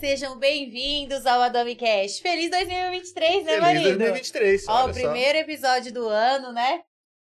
Sejam bem-vindos ao Adami Cash. Feliz 2023, né, Feliz marido? 2023. Ó, o só. primeiro episódio do ano, né?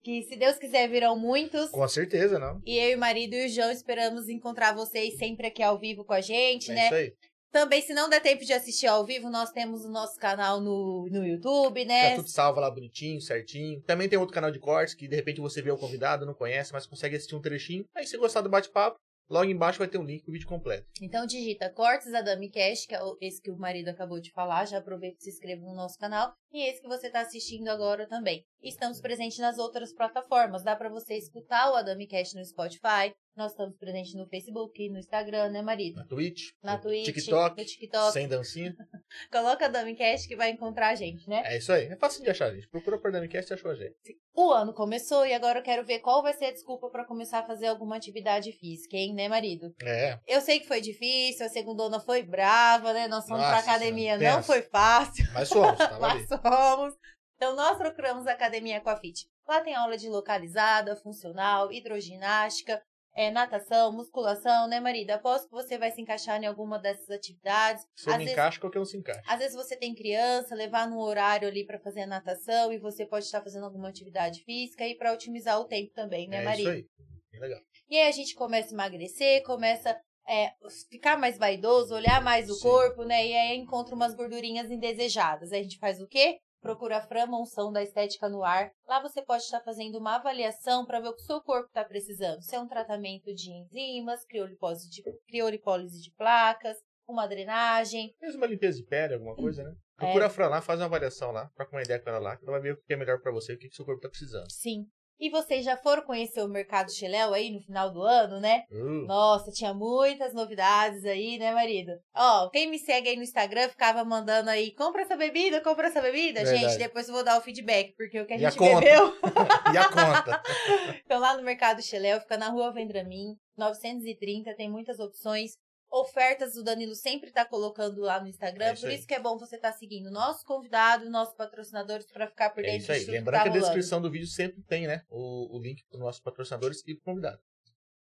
Que se Deus quiser virão muitos. Com certeza, não. E eu e o marido e o João esperamos encontrar vocês sempre aqui ao vivo com a gente, É né? isso aí. Também, se não der tempo de assistir ao vivo, nós temos o nosso canal no, no YouTube, Tá né? tudo salvo lá bonitinho, certinho. Também tem outro canal de cortes que de repente você vê o convidado, não conhece, mas consegue assistir um trechinho. Aí se gostar do bate-papo, logo embaixo vai ter um link com o vídeo completo. Então digita Cortes Adami Cash, que é esse que o marido acabou de falar. Já aproveita e se inscreva no nosso canal. E esse que você está assistindo agora também. Estamos presentes nas outras plataformas. Dá para você escutar o Adami Cash no Spotify. Nós estamos presentes no Facebook, no Instagram, né, marido? Na Twitch, Na Twitch, TikTok, no TikTok. sem dancinha. Coloca Adami Cash que vai encontrar a gente, né? É isso aí. É fácil de achar, gente. Procura por Damicast e achou a gente. O ano começou e agora eu quero ver qual vai ser a desculpa para começar a fazer alguma atividade física, hein, né, marido? É. Eu sei que foi difícil, a segundona foi brava, né? Nós fomos pra Nossa academia, não foi fácil. Mas somos, tava ali. Somos. Então, nós procuramos a Academia Aquafit. Lá tem aula de localizada, funcional, hidroginástica, é, natação, musculação, né, marido? Aposto que você vai se encaixar em alguma dessas atividades. Se eu Às me vezes- encaixa, qualquer um se encaixa. Às vezes você tem criança, levar num horário ali para fazer a natação e você pode estar fazendo alguma atividade física e para otimizar o tempo também, né, é marido? isso aí. Bem legal. E aí a gente começa a emagrecer, começa é, ficar mais vaidoso, olhar mais o Sim. corpo, né? E aí encontra umas gordurinhas indesejadas. Aí a gente faz o quê? Procura a Frama Unção da Estética no Ar. Lá você pode estar fazendo uma avaliação para ver o que o seu corpo está precisando. Se é um tratamento de enzimas, criolipólise de, criolipólise de placas, uma drenagem. Mesmo uma limpeza de pele, alguma coisa, É. né? Procura a Fran lá, faz uma avaliação lá, troca uma ideia com ela lá, que ela vai ver o que é melhor pra você, o que, que seu corpo tá precisando. Sim. E vocês já foram conhecer o Mercado Cheléu aí no final do ano, né? Uh, Nossa, tinha muitas novidades aí, né, marido? Ó, quem me segue aí no Instagram ficava mandando aí, compra essa bebida, compra essa bebida. Verdade. Gente, depois eu vou dar o feedback, porque o que a E a gente conta? bebeu. e a conta? Então lá no Mercado Cheléu, fica na rua Vendramin, 930, tem muitas opções. Ofertas o Danilo sempre tá colocando lá no Instagram, É isso por aí. isso que é bom você estar tá seguindo o nosso convidado, nossos patrocinadores para ficar por É dentro isso aí. de tudo Lembrando que que tá a rolando. descrição do vídeo sempre tem, né? O, o link para nossos patrocinadores e pro convidado.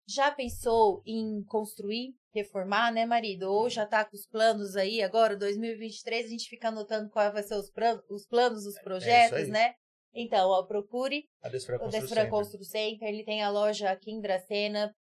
Já pensou em construir, reformar, né, marido? Ou já tá com os planos aí agora, 2023, a gente fica anotando quais vai ser os, plan os planos, os projetos, É né? Então, ó, procure A Desfra o Construção. Desfran Constru Center, ele tem a loja aqui em Dracena,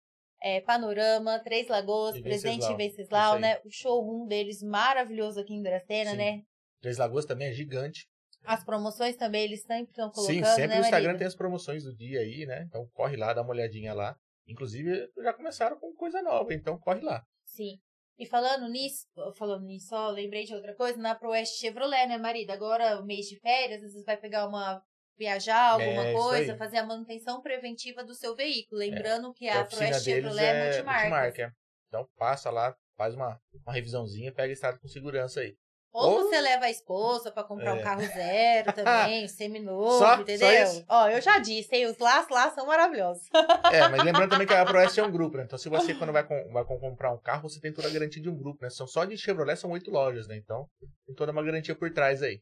é, Panorama, Três Lagoas, Presidente Venceslau. Venceslau, Isso aí. né? O showroom deles maravilhoso aqui em Dracena, Sim. né? Três Lagoas também é gigante. As promoções também eles sempre estão colocando, Sim, sempre né, no Instagram marido? tem as promoções do dia aí, né? Então corre lá, dá uma olhadinha lá. Inclusive, já começaram com coisa nova, então corre lá. Sim. E falando nisso, falando nisso, ó, lembrei de outra coisa, na Proeste Chevrolet, né, marido? Agora, o mês de férias, às vezes vai pegar uma. Viajar, alguma É, coisa. É. fazer a manutenção preventiva do seu veículo. Lembrando que a a Proeste Chevrolet é é multimarca. multimarca. Então passa lá, faz uma, uma revisãozinha, pega estrada com segurança aí. Ou Ou- você leva a esposa pra comprar um É. carro zero também, seminovo, Só- só entendeu? isso? Ó, eu já disse, hein, os laços lá são maravilhosos. É, mas lembrando também que a ProS é um grupo, né? Então se você quando vai, com, vai com- comprar um carro, você tem toda a garantia de um grupo, né? São só de Chevrolet, são oito lojas, né? Então tem toda uma garantia por trás aí.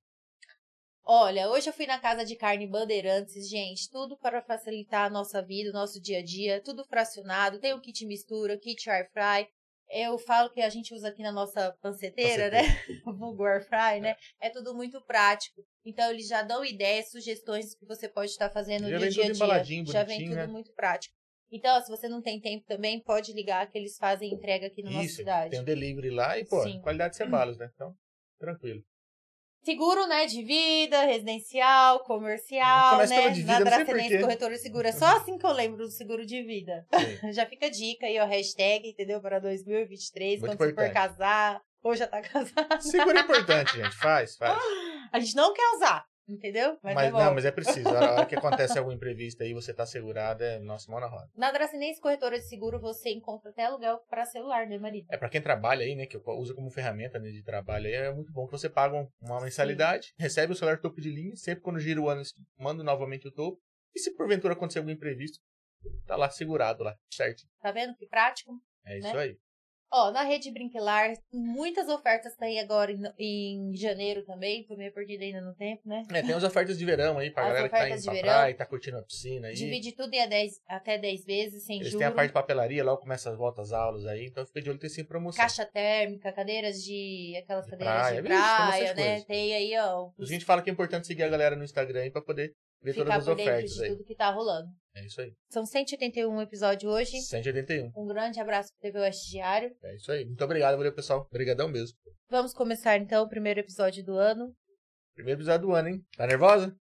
Olha, hoje eu fui na casa de carne Bandeirantes, gente, tudo para facilitar a nossa vida, o nosso dia a dia, tudo fracionado, tem o kit mistura, kit air fry. Eu falo que a gente usa aqui na nossa panceteira, né? O vulgo air fry, né? É tudo muito prático. Então eles já dão ideias, sugestões que você pode estar fazendo Já no dia a dia. já vem tudo né? muito prático. Então, se você não tem tempo também, pode ligar que eles fazem entrega aqui na nossa Isso, cidade. tem um delivery lá e, pô, Sim. qualidade sem balas, né? Então, tranquilo. Seguro, né, de vida, residencial, comercial, Começa né? de vida, na Dracenense. Corretora de Seguro. É só assim que eu lembro do seguro de vida. Já fica a dica aí, ó, hashtag, entendeu? Para 2023, Muito quando você for importante. casar, ou já tá casado. Seguro é importante, gente. Faz, faz. A gente não quer usar, entendeu? Mas, Mas, é não, mas é preciso. A hora que acontece algum imprevisto aí, você tá segurado, é nossa mão na roda. Na Dracenense Corretora de Seguro, você encontra até aluguel para celular, né, marido? É pra quem trabalha aí, né? Que usa como ferramenta né, de trabalho aí, é muito bom que você paga um- uma mensalidade, recebe o celular topo de linha, sempre quando gira o ano, manda novamente o topo, E se porventura acontecer algum imprevisto, tá lá segurado lá, certo? Tá vendo que prático? É Né? isso aí. Ó, na rede Brinquelar, muitas ofertas tem agora em, em janeiro também. Tô meio perdida ainda no tempo, né? É, tem as ofertas de verão aí pra As galera que tá indo pra verão. praia, tá curtindo a piscina aí. Divide tudo em a 10, até 10 vezes, sem Eles juros. têm a parte de papelaria, logo começa as voltas aulas aí, então fica de olho, tem sempre promoção. Caixa térmica, cadeiras de. aquelas De cadeiras praia, de praia, bastante né? coisa. Tem aí, ó. A gente fala que é importante seguir a galera no Instagram aí pra poder ver ficar todas as por dentro ofertas de aí. tudo que tá rolando. É isso aí. São 181 episódios hoje. 181. Um grande abraço pro TV Oeste Diário. É isso aí. Muito obrigado, valeu, pessoal. Obrigadão mesmo. Vamos começar então o primeiro episódio do ano. Primeiro episódio do ano, hein? Tá nervosa?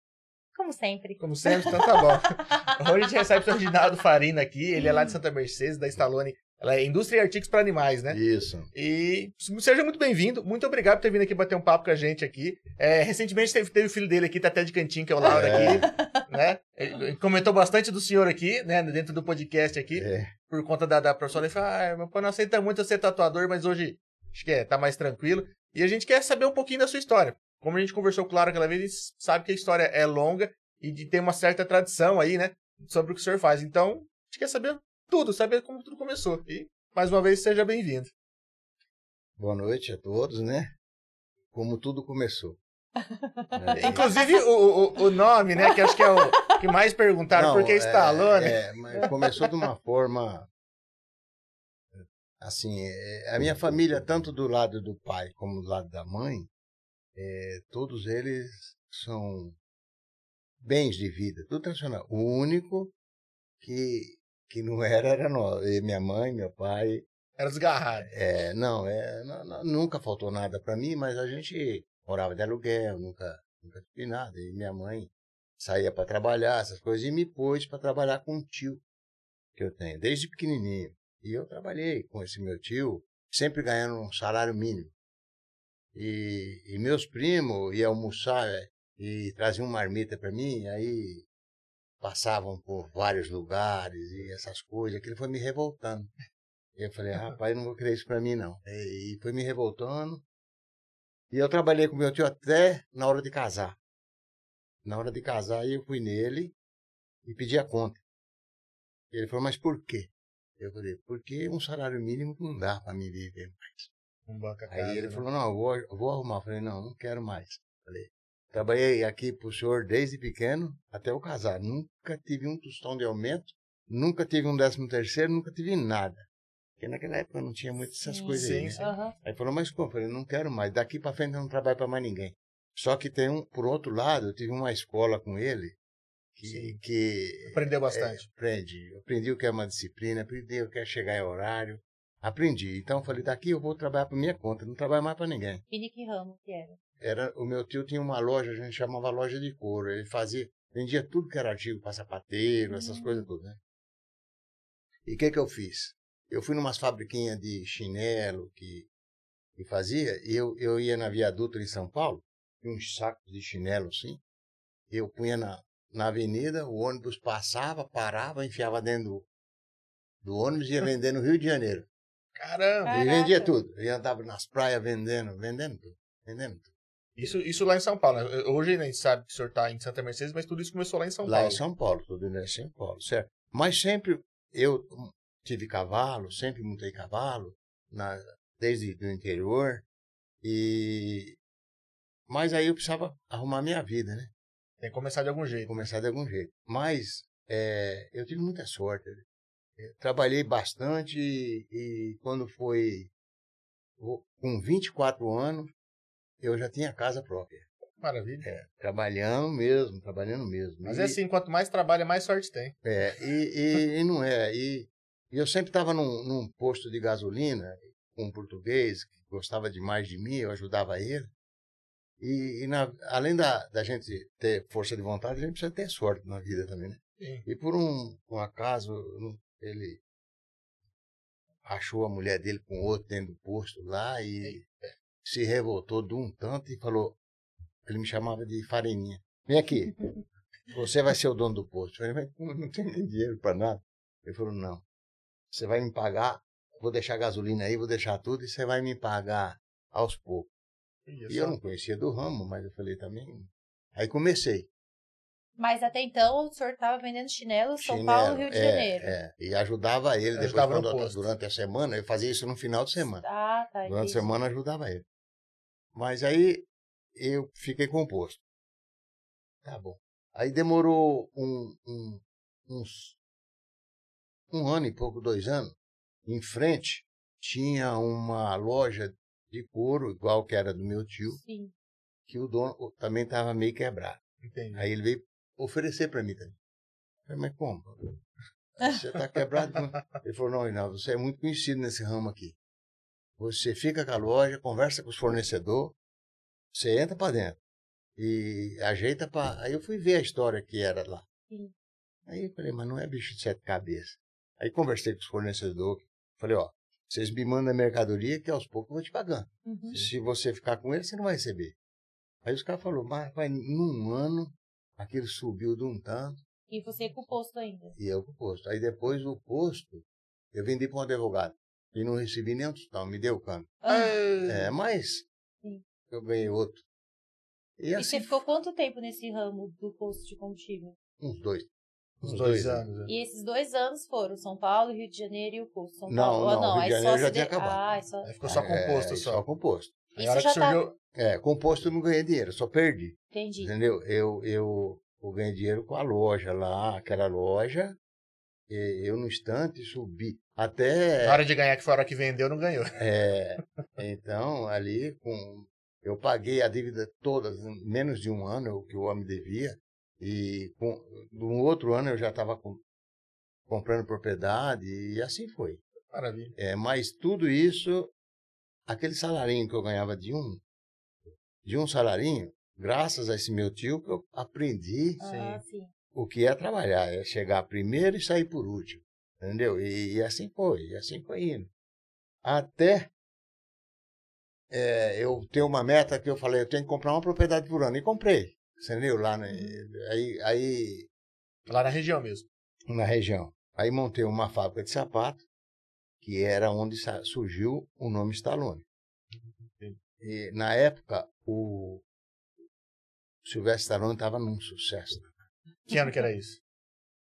Como sempre. Como sempre, então tá bom. Hoje a gente recebe o seu Reginaldo Farina aqui. Ele é lá de Santa Mercedes, da Stallone. Ela é Indústria e Artigos para Animais, né? Isso. E seja muito bem-vindo. Muito obrigado por ter vindo aqui bater um papo com a gente aqui. É, recentemente teve, teve o filho dele aqui, tá até de cantinho, que é o Laura É. aqui. Né? Ele comentou bastante do senhor aqui, né? Dentro do podcast aqui. É. Por conta da, da profissão. Ele falou, ah, meu pai não aceita muito eu ser tatuador, mas hoje acho que é, tá mais tranquilo. E a gente quer saber um pouquinho da sua história. Como a gente conversou com o Laura aquela vez, ele sabe que a história é longa e de- tem uma certa tradição aí, né? Sobre o que o senhor faz. Então, a gente quer saber tudo, saber como tudo começou. E, mais uma vez, seja bem-vindo. Boa noite a todos, né? Como tudo começou. É. Inclusive, o, o, o nome, né? Que acho que é o que mais perguntaram, Não, por que é- Stallone? É, mas começou de uma forma. Assim, é, a minha família, tanto do lado do pai como do lado da mãe, é, todos eles são bens de vida, tudo tradicional. O único que, que não era, era nós. E minha mãe, meu pai, Era desgarrado. É, não, é, não- não- nunca faltou nada para mim, mas a gente morava de aluguel, nunca, nunca tive nada. E minha mãe saía para trabalhar, essas coisas, e me pôs para trabalhar com um tio que eu tenho, desde pequenininho. E eu trabalhei com esse meu tio, sempre ganhando um salário mínimo. E, e meus primos iam almoçar é, e traziam marmita para mim, aí passavam por vários lugares e essas coisas, aquilo foi me revoltando. Eu falei, rapaz, eu não vou querer isso pra mim, não. E foi me revoltando. E eu trabalhei com meu tio até na hora de casar. Na hora de casar, eu fui nele e pedi a conta. Ele falou, mas por quê? Eu falei, porque um salário mínimo não dá pra mim viver mais. Um Aí casa, ele né? falou, não, eu vou, eu vou arrumar. Eu falei, não, não quero mais. Falei, trabalhei aqui pro senhor desde pequeno até eu casar. Nunca tive um tostão de aumento, nunca tive um décimo terceiro, nunca tive nada. Porque naquela época não tinha muitas essas Sim. coisas aí, Sim, né? sim. Aham. Aí falou, mas como? Eu falei, não quero mais. Daqui pra frente eu não trabalho pra mais ninguém. Só que tem um, por outro lado, eu tive uma escola com ele que, que Aprendeu bastante. é, aprendi. Aprendi o que é uma disciplina, aprendi o que é chegar em horário. Aprendi. Então eu falei, daqui eu vou trabalhar por minha conta, não trabalho mais pra ninguém. E Nick Ramos, que era. Era, o meu tio tinha uma loja, a gente chamava loja de couro. Ele fazia, vendia tudo que era artigo para sapateiro, essas Hum. coisas tudo, né? E o que que eu fiz? Eu fui numas fabriquinhas de chinelo que, que fazia, e eu, eu ia na viaduto em São Paulo, tinha uns sacos de chinelo assim, eu punha na, na avenida, o ônibus passava, parava, enfiava dentro do, do ônibus e ia vender no Rio de Janeiro. Caramba! E vendia tudo. Eu andava nas praias vendendo, vendendo tudo, vendendo tudo. Isso, isso lá em São Paulo. né? Hoje a gente sabe que o senhor tá em Santa Mercedes, mas tudo isso começou lá em São lá Paulo. em São Paulo, tudo em São Paulo, certo? Mas sempre eu tive cavalo, sempre montei cavalo, na, desde o interior, e mas aí eu precisava arrumar minha vida, né? Tem que começar de algum jeito. Começar de algum jeito. Mas é, eu tive muita sorte. né? Eu trabalhei bastante e, e quando foi com 24 anos, eu já tinha casa própria. Maravilha. É, trabalhando mesmo, trabalhando mesmo. Mas E- é assim, quanto mais trabalha, mais sorte tem. É, e, e, e não é. E, e eu sempre estava num, num posto de gasolina com um português que gostava demais de mim, eu ajudava ele. E, na- além da, da gente ter força de vontade, a gente precisa ter sorte na vida também, né? Sim. E por um, um acaso, ele achou a mulher dele com outro dentro do posto lá e se revoltou de um tanto e falou, ele me chamava de fareninha. Vem aqui, você vai ser o dono do posto. Eu falei, mas eu não tenho nem dinheiro para nada. Ele falou, não, você vai me pagar, vou deixar gasolina aí, vou deixar tudo e você vai me pagar aos poucos. E eu não conhecia do ramo, mas eu falei também. Aí comecei. Mas até então o senhor estava vendendo chinelo São Chinelo, Paulo, Rio de é, Janeiro. é. E ajudava ele depois, Ajudava quando eu- posto. durante a semana, eu fazia isso no final de semana. Ah, tá. Durante a semana ajudava ele. Mas aí eu fiquei composto. Tá bom. Aí demorou um, um- uns um ano e pouco, dois anos. Em frente tinha uma loja de couro, igual que era do meu tio, Sim. que o dono também estava meio quebrado. Entendi. Aí ele veio oferecer para mim também. Eu falei, mas como? Você está quebrado? Ele falou, não, Reinaldo, você é muito conhecido nesse ramo aqui. Você fica com a loja, conversa com os fornecedores, você entra para dentro e ajeita para... Aí eu fui ver a história que era lá. Sim. Aí eu falei, mas não é bicho de sete cabeças. Aí conversei com os fornecedores, falei, ó, vocês me mandam a mercadoria que aos poucos eu vou te pagando. Uhum. Se você ficar com ele, você não vai receber. Aí os caras falaram, mas vai, num ano, aquilo subiu de um tanto, E você com o posto ainda. e eu com o posto. Aí depois o posto, eu vendi para um advogado. E não recebi nem um tostão, me deu o câmbio. Ah, É, mas Sim. eu ganhei outro. E e assim, você ficou quanto tempo nesse ramo do posto de combustível? uns dois. Uns dois anos. né? E esses dois anos foram São Paulo, Rio de Janeiro e o posto. São Não, Paulo. não, Ou não, Rio de aí Janeiro só já se tinha de- acabado. Ah, é só... Aí ficou só composto, É, só. Só composto. E Aí a hora você que já tá... surgiu... É, composto eu não ganhei dinheiro, só perdi. Entendi. Entendeu? Eu, eu, eu ganhei dinheiro com a loja lá, aquela loja. E eu no instante subi. Até. Na hora de ganhar, que foi a hora que vendeu, não ganhou. É, então, ali, com, eu paguei a dívida toda, menos de um ano, o que o homem devia. E com, no outro ano eu já estava comprando propriedade, e assim foi. Maravilha. É, mas tudo isso, aquele salarinho que eu ganhava de um, de um salarinho, graças a esse meu tio, que eu aprendi Ah, sim. O que é trabalhar, é chegar primeiro e sair por último, entendeu? E, e assim foi, e assim foi indo. Até é, eu ter uma meta que eu falei, eu tenho que comprar uma propriedade por ano, e comprei, entendeu? Lá, né? aí, aí Lá na região mesmo. na região. Aí montei uma fábrica de sapato, que era onde surgiu o nome Stallone. E na época, o Silvestre Stallone estava num sucesso. Que ano que era isso?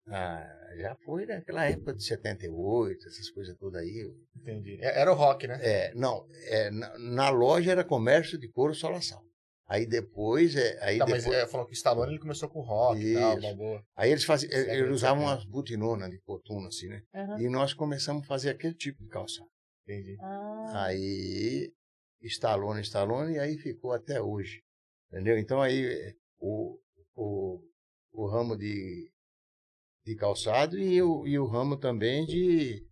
Ah, já foi naquela época de 78, essas coisas todas aí. Entendi. É- Era o rock, né? É, não, é, na, na loja era comércio de couro solação. Aí depois, é, aí Tá, mas depois, é, falou que o Stallone ele começou com rock e tal, uma boa. aí eles faziam, eles usavam 70. umas butinonas de coturno assim, né? Aham. E nós começamos a fazer aquele tipo de calçado. Entendi. Ah, Aí, Stallone, Stallone, e aí ficou até hoje. Entendeu? Então aí eh, o, o, o ramo de, de calçado e o, e o ramo também de,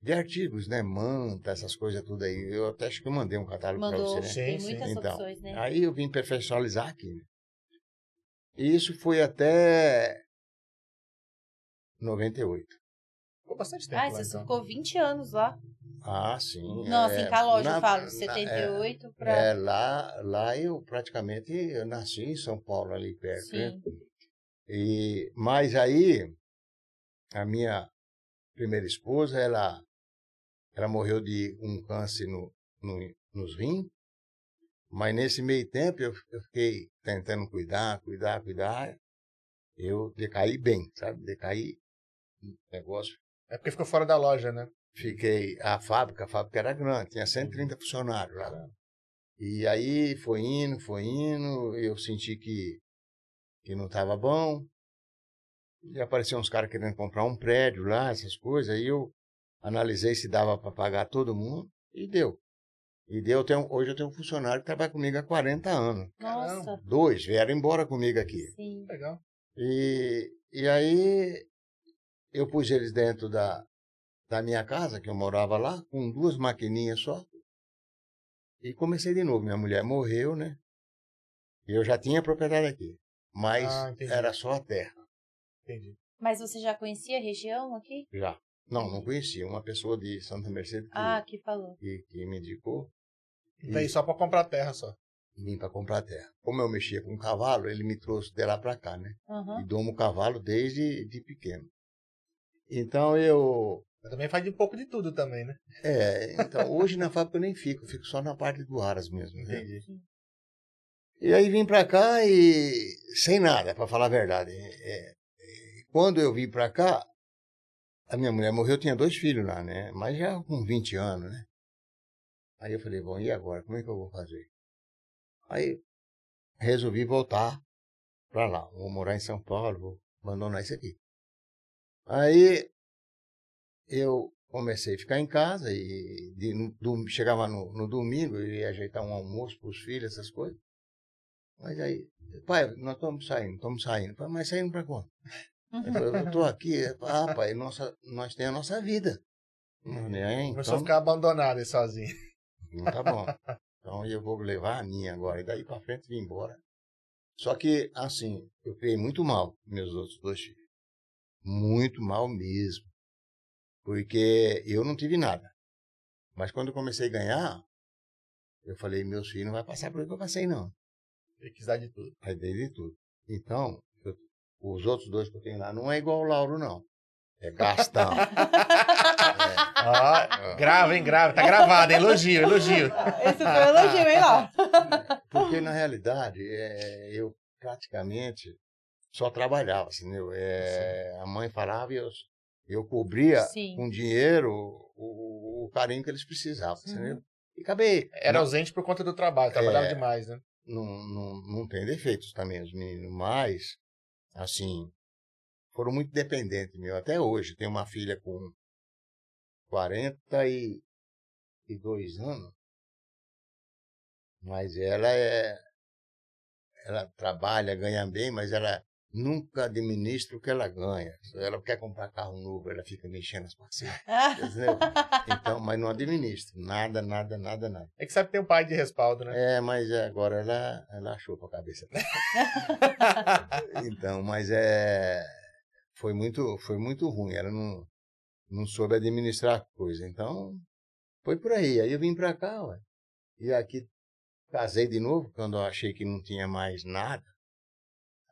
de artigos, né? Manta, essas coisas tudo aí. Eu até acho que eu mandei um catálogo para você, né? Sim, Tem sim. muitas Então, opções, né? Aí eu vim perfeccionalizar aqui. Né? E isso foi até 98. Ficou bastante tempo Ah, lá, você então. ficou 20 anos lá. Ah, sim. Não, é, assim, loja na- eu falo, na- 78 pra... É, lá, lá eu praticamente eu nasci em São Paulo, ali perto. né? E, mas aí, a minha primeira esposa, ela, ela morreu de um câncer no, no, nos rins. Mas nesse meio tempo eu, eu fiquei tentando cuidar, cuidar, cuidar. Eu decaí bem, sabe? Decaí no negócio. É porque ficou fora da loja, né? Fiquei. A fábrica, a fábrica era grande, tinha 130 funcionários lá. E aí foi indo, foi indo, eu senti que, que não estava bom. E apareceram uns caras querendo comprar um prédio lá, essas coisas. Aí eu analisei se dava para pagar todo mundo e deu. E deu, eu tenho- hoje eu tenho um funcionário que trabalha comigo há 40 anos. Nossa, Dois vieram embora comigo aqui. sim. Legal. E, e aí eu pus eles dentro da, da minha casa, que eu morava lá, com duas maquininhas só. E comecei de novo. Minha mulher morreu, né? E eu já tinha propriedade aqui. Mas Ah, entendi. era só a terra, Entendi. Mas você já conhecia a região aqui? já. Não, não conhecia. Uma pessoa de Santa Mercedes que, Ah, que falou. que, que me indicou. E só pra comprar terra só. Vim para comprar terra. Como eu mexia com cavalo, ele me trouxe de lá para cá, né? Aham. E domo cavalo desde de pequeno. Então eu Mas também faz um pouco de tudo também, né? É, então, hoje na fábrica eu nem fico, eu fico só na parte do aras mesmo. né? E aí vim pra cá e sem nada, pra falar a verdade. É, é, quando eu vim pra cá, a minha mulher morreu, eu tinha dois filhos lá, né? Mas já com 20 anos, né? Aí eu falei, bom, e agora? Como é que eu vou fazer? Aí resolvi voltar pra lá. Vou morar em São Paulo, vou abandonar isso aqui. Aí eu comecei a ficar em casa e de, no, chegava no, no domingo e ia ajeitar um almoço para os filhos, essas coisas. Mas aí, pai, nós estamos saindo, estamos saindo. Pai, mas saindo para quando? Eu estou aqui. Ah, pai, nossa, nós temos a nossa vida. Né? Começou então, a ficar abandonado aí sozinho. Não tá bom. Então eu vou levar a minha agora. E daí para frente vim embora. Só que, assim, eu criei muito mal meus outros dois filhos. Muito mal mesmo. Porque eu não tive nada. Mas quando eu comecei a ganhar, eu falei, meus filhos não vai passar por que eu passei, não. Ele quis dar de tudo. Vai dar de tudo. Então, eu, os outros dois que eu tenho lá não é igual o Lauro, não. É Gastão. é. Ah, grava, hein, grava. Tá gravado, elogio, elogio. Esse foi um elogio, hein, Lauro? Porque, na realidade, é, eu praticamente só trabalhava, assim, é, a mãe falava e eu, eu cobria Sim. com dinheiro o, o, carinho que eles precisavam, uhum. entendeu? E acabei. Era não, ausente por conta do trabalho, trabalhava é, demais, né? Não, não, não tem defeitos também os meninos, mas, assim, foram muito dependentes meu. Até hoje, tenho uma filha com 42 anos, mas ela é. Ela trabalha, ganha bem, mas ela nunca administra o que ela ganha. Se ela quer comprar carro novo, ela fica mexendo as parcelas. Então, mas não administra. Nada, nada, nada, nada. É que sabe que tem um pai de respaldo, né? É, mas agora ela, ela achou pra cabeça. então, mas é. Foi muito, foi muito ruim. Ela não, não soube administrar a coisa. Então, foi por aí. Aí eu vim pra cá, ué. E aqui casei de novo, quando eu achei que não tinha mais nada.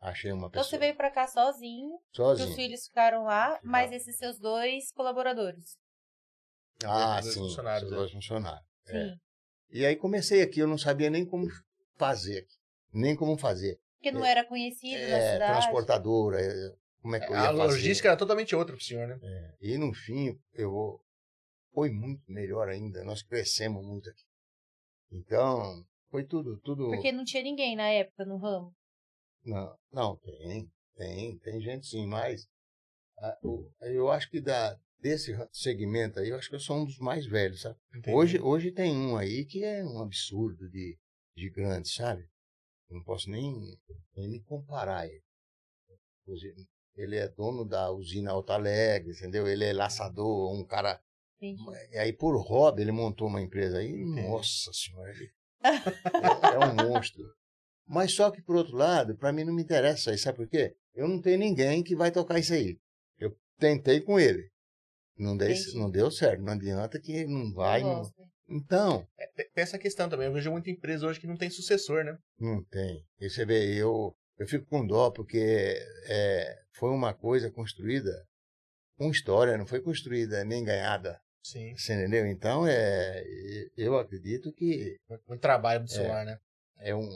Achei uma pessoa. Então você veio para cá sozinho. Sozinho. Os filhos ficaram lá, mas esses seus dois colaboradores. Ah, dois sim. Funcionários, dois é. funcionários. É. Sim. É. E aí comecei aqui, eu não sabia nem como fazer aqui. Nem como fazer. Porque não é, era conhecido é, na cidade. transportadora, é, como é que eu ia A fazer? logística era totalmente outra pro senhor, né? É. E no fim, eu foi muito melhor ainda. Nós crescemos muito aqui. Então, foi tudo, tudo. Porque não tinha ninguém na época no ramo. Não, não, tem, tem, tem gente sim, mas ah, eu acho que da, desse segmento aí, eu acho que eu sou um dos mais velhos, sabe? Hoje, hoje tem um aí que é um absurdo de, de grande, sabe? Eu não posso nem, nem me comparar ele. Ele é dono da usina Alta Alegre, entendeu? Ele é laçador, um cara. Entendi. E aí, por hobby, ele montou uma empresa aí. Entendi. Nossa senhora, ele é, é um monstro. Mas só que, por outro lado, para mim não me interessa isso. Sabe por quê? Eu não tenho ninguém que vai tocar isso aí. Eu tentei com ele. Não deu, não deu certo. Não adianta que não vai. Não... Então. É, tem essa questão também. Eu vejo muita empresa hoje que não tem sucessor, né? Não tem. E você vê, eu, eu fico com dó porque é, foi uma coisa construída com história, não foi construída nem ganhada. Sim. Você entendeu? Então, é, eu acredito que. Muito trabalho do celular, é, né? É um,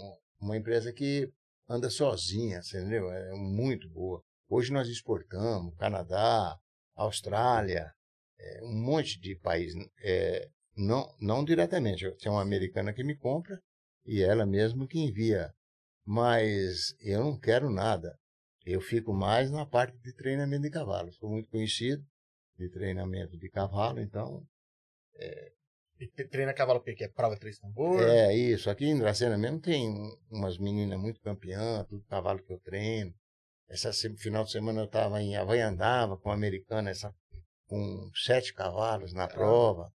uma empresa que anda sozinha, entendeu? É muito boa. Hoje nós exportamos Canadá, Austrália, é, um monte de países. É, não, não diretamente. Tem uma americana que me compra e ela mesmo que envia. Mas eu não quero nada. Eu fico mais na parte de treinamento de cavalo. Sou muito conhecido de treinamento de cavalo, então é, treina cavalo porque que é prova de três tambor? É, isso. Aqui em Dracena mesmo tem umas meninas muito campeãs, tudo cavalo que eu treino. Essa final de semana eu estava em Havaiandava com uma americana, essa, com sete cavalos na prova.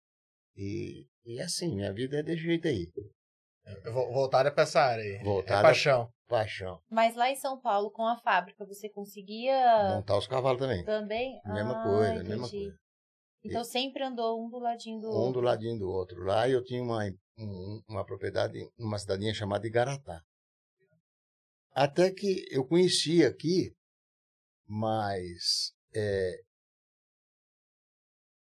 E, e assim, minha vida é desse jeito aí. Voltada para essa área aí. Voltada é paixão. Paixão. Mas lá em São Paulo, com a fábrica, você conseguia. Montar os cavalos também. Também? Mesma ah, coisa, entendi. mesma coisa. Então sempre andou um do ladinho do um outro. Um do ladinho do outro. Lá eu tinha uma, um, uma propriedade, uma cidadinha chamada Igaratá. Até que eu conhecia aqui, mas é,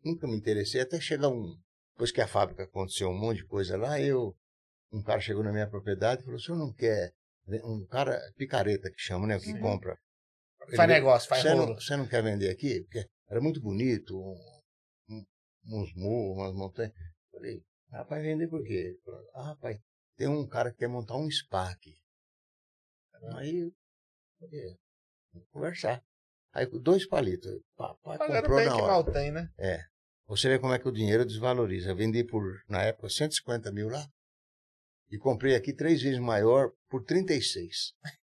nunca me interessei até chegar um. Depois que a fábrica aconteceu um monte de coisa lá, eu um cara chegou na minha propriedade e falou: o senhor não quer. Um cara, picareta que chama, né? Que Uhum. compra. Faz negócio, faz você não, rolo. você não quer vender aqui? Porque era muito bonito, um- uns morros, umas montanhas. Falei, rapaz, vender por quê? Ah, rapaz, tem um cara que quer montar um spa aqui. Aí, falei, vamos conversar. Aí, dois palitos. Pagaram comprou bem na que hora. mal tem, né? Você vê como é que o dinheiro desvaloriza. Eu vendi por, na época, 150 mil lá. E comprei aqui três vezes maior por 36.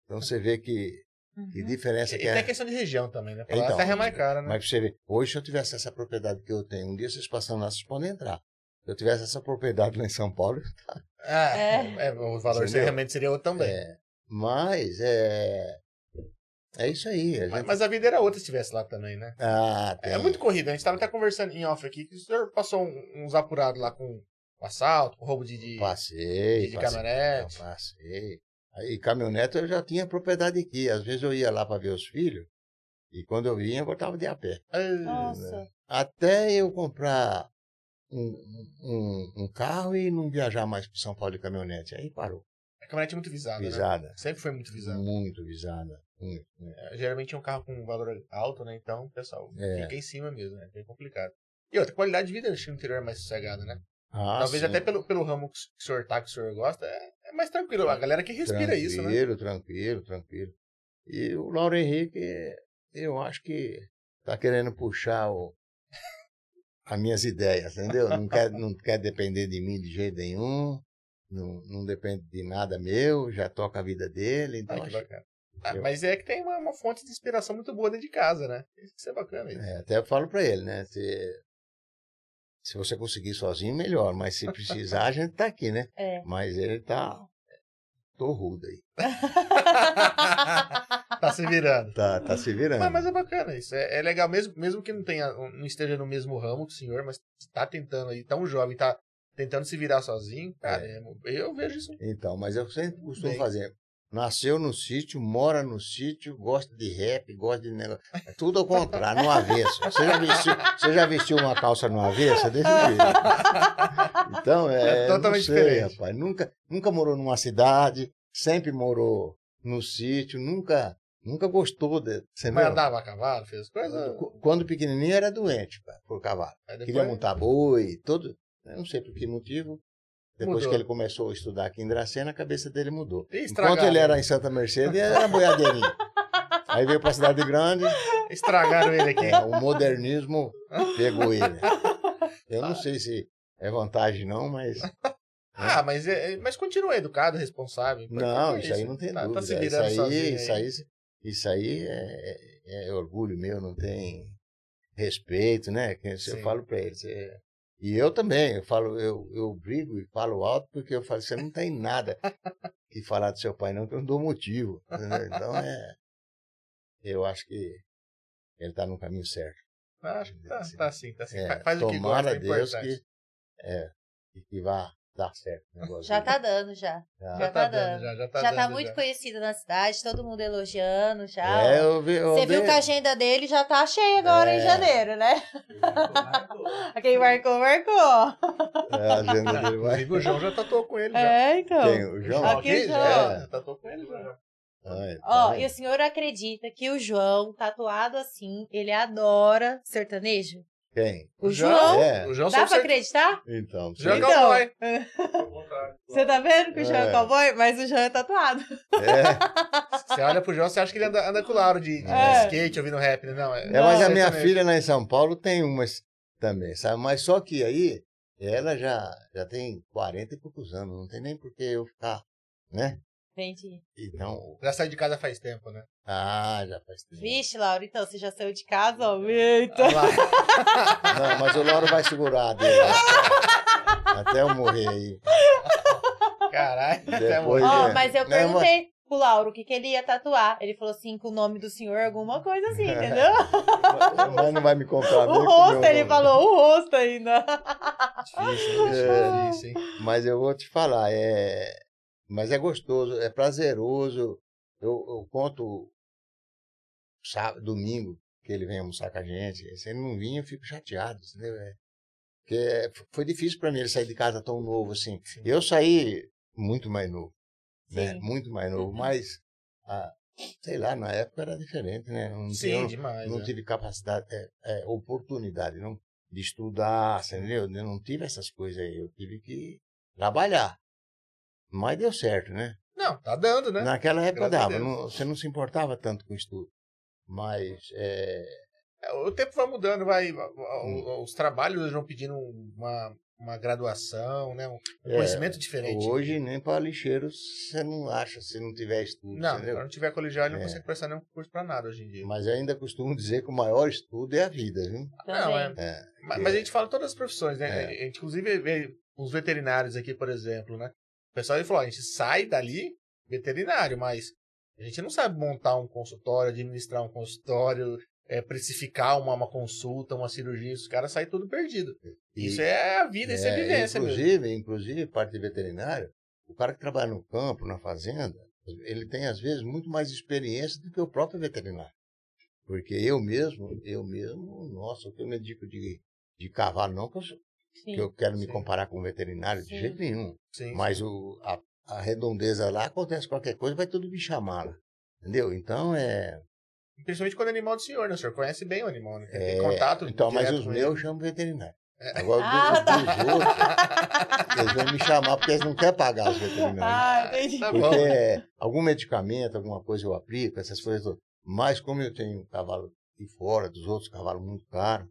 Então você vê que, que Uhum. diferença E que tem é. a questão de região também, né? Pra lá Então, a terra é mais cara, né? Mas pra você ver, hoje se eu tivesse essa propriedade que eu tenho, um dia vocês passando lá, vocês podem entrar. Se eu tivesse essa propriedade lá em São Paulo, Ah, É. é, o valor Entendeu? realmente seria outro também. é, mas é. É isso aí. A Mas, gente, mas a vida era outra se estivesse lá também, né? ah, É tem. muito corrida. A gente tava até conversando em off aqui que o senhor passou uns apurados lá com assalto, com roubo de, de, Passei, de, de passei. caminhonete. Eu passei. Aí, caminhonete eu já tinha propriedade aqui. Às vezes eu ia lá para ver os filhos. E quando eu vinha, eu voltava de a pé. Nossa. Até eu comprar um, um, um carro e não viajar mais para São Paulo de caminhonete. Aí parou. A caminhonete é muito visada, né? Visada. Sempre foi muito visada. Muito visada. Muito, muito. É, geralmente é um carro com valor alto, né? Então, pessoal É. fica em cima mesmo, né? É bem complicado. E outra, qualidade de vida no interior é mais sossegada, né? Ah, Talvez sim. até pelo, pelo ramo que o senhor tá, que o senhor gosta, é mais tranquilo. A galera que respira isso, né? Tranquilo, tranquilo, tranquilo. E o Lauro Henrique, eu acho que tá querendo puxar o, as minhas ideias, entendeu? Não quer, não quer depender de mim de jeito nenhum, não, não depende de nada meu, já toca a vida dele, então Ah, que acho-. Ah, mas é que tem uma, uma fonte de inspiração muito boa dentro de casa, né? Isso é bacana. Isso. é, até eu falo pra ele, né? Se, se você conseguir sozinho, melhor, mas se precisar, a gente tá aqui, né? É. Mas ele tá torrudo aí, tá se virando. tá, tá se virando. Mas, mas é bacana isso. É, é legal, mesmo, mesmo que não, tenha, não esteja no mesmo ramo que o senhor, mas tá tentando aí, tão jovem, tá tentando se virar sozinho, cara, é, eu vejo isso. Então, mas eu sempre costumo Bem. fazer. Nasceu no sítio, mora no sítio, gosta de rap, gosta de negócio. É tudo ao contrário, no avesso. Você já vestiu, você já vestiu uma calça no avesso? É desse jeito. Então, é. É totalmente sei, diferente. rapaz. Nunca, nunca morou numa cidade, sempre morou no sítio, nunca, nunca gostou de. Você Mas viu? andava a cavalo, fez coisas. Qu- Quando pequenininho era doente pá, por cavalo. Aí Queria depois- montar boi, todo. Eu não sei por que motivo. Depois Mudou. que ele começou a estudar aqui em Dracena, a cabeça dele mudou. Enquanto ele era em Santa Mercedes, era boiadeirinho. Aí veio pra cidade grande, Estragaram ele aqui. é, o modernismo pegou ele. Eu não sei se é vantagem não, mas Ah, mas, é, é- mas continua educado, responsável. não, É isso aí não tem tá, dúvida. Tá se isso aí, isso aí, isso aí é, é- é orgulho meu, não tem respeito, né? Eu Sim. falo pra ele, e eu também, eu falo, eu, eu brigo e falo alto porque eu falo, você não tem nada que falar do seu pai não, que eu não dou motivo. entendeu? Então é, eu acho que ele tá no caminho certo. Acho que tá, tá sim, tá sim. É, Fa- Faz o que tomara gosta, é a Deus que, é, e que vá dar certo o negócio. Já tá dando, já. Já. Já tá dando. já, já tá já tá muito já. conhecido na cidade, todo mundo elogiando já. É, eu vi, eu Você viu vi- que a agenda dele já tá cheia agora em É. janeiro, né? Quem marcou, marcou. é, a agenda dele vai. Inclusive, o João já tatuou com ele. já. É, então. Quem? O João? Aqui, Aqui, João. já. já Tatuou com ele já. Ai, tá Ó, vendo? e o senhor acredita que o João, tatuado assim, ele adora sertanejo? Quem? O João? É. O João Dá pra acreditar? Então, João é. Então. cowboy. Você tá vendo que o João é É. cowboy? Mas o João é tatuado. é, Você olha pro João, você acha que ele anda, anda com o Lauro de, de É. skate, ouvindo rap, né? Não, é, é, mas a minha sertanejo. filha lá em São Paulo tem umas também, sabe? Mas só que aí, ela já, já tem 40 e poucos anos, não tem nem por que eu ficar, né? Entendi. Então, Já saiu de casa faz tempo, né? ah, já faz tempo. Vixe, Laura, então você já saiu de casa, ó. Eita. Olha lá. Não, mas o Lauro vai segurar dele. Até eu morrer aí. Caralho. até Depois- morrer. Ó, é. mas eu mas- perguntei pro Lauro o que, que ele ia tatuar. Ele falou assim, com o nome do senhor, alguma coisa assim, entendeu? Mas não vai me comprar o rosto, ele nome. falou o rosto ainda. Difícil, hein? É. difícil, hein? Mas eu vou te falar, é... mas é gostoso, é prazeroso. Eu, eu conto sábado, domingo que ele vem almoçar com a gente. Se ele não vir, eu fico chateado, entendeu? É... Porque é- foi difícil para mim ele sair de casa tão novo assim. Eu saí muito mais novo. Né? Sim. Muito mais novo. Mas, ah, sei lá, na época era diferente, né? Não, Sim, demais. não né? tive capacidade, é, é, oportunidade não, de estudar, entendeu? Eu não tive essas coisas aí. Eu tive que trabalhar. Mas deu certo, né? Não, tá dando, né? Naquela época dava. Não- você não se importava tanto com o estudo. Mas, é, É, O tempo vai mudando, vai. Hum. Os trabalhos vão pedindo uma, uma graduação, né? Um É, conhecimento diferente. hoje nem para lixeiro você não acha se não tiver estudo, Não, entendeu? se não tiver colegiado, não É. consegue prestar nenhum curso pra nada hoje em dia. Mas ainda costumo dizer que o maior estudo é a vida, viu? Não, é. É, Mas, É. mas a gente fala todas as profissões, né? É. A gente, inclusive, vê os veterinários aqui, por exemplo, né? O pessoal ele falou, a gente sai dali veterinário, mas a gente não sabe montar um consultório, administrar um consultório, é, precificar uma, uma consulta, uma cirurgia, os caras saem tudo perdido. e- Isso é a vida, isso é, É, vivência mesmo. inclusive, inclusive, parte de veterinário, o cara que trabalha no campo, na fazenda, ele tem, às vezes, muito mais experiência do que o próprio veterinário. Porque eu mesmo, eu mesmo, nossa, o que eu me dedico de, de cavalo, não que eu, Sim. que eu quero me Sim. comparar com um veterinário, de Sim. jeito nenhum. Sim. Mas o, a, a redondeza lá, acontece qualquer coisa, vai tudo me chamar lá. Entendeu? Então, é... Principalmente quando é animal do senhor, né? O senhor conhece bem o animal, né? Tem é contato então, mas os meus eu chamo veterinário. É. Agora, Ah, dos, tá. dos outros, eles vão me chamar porque eles não querem pagar os veterinários. Ah, entendi. Tá bom. Porque algum medicamento, alguma coisa eu aplico, essas coisas todas. Mas como eu tenho um cavalo de fora, dos outros cavalos muito caros,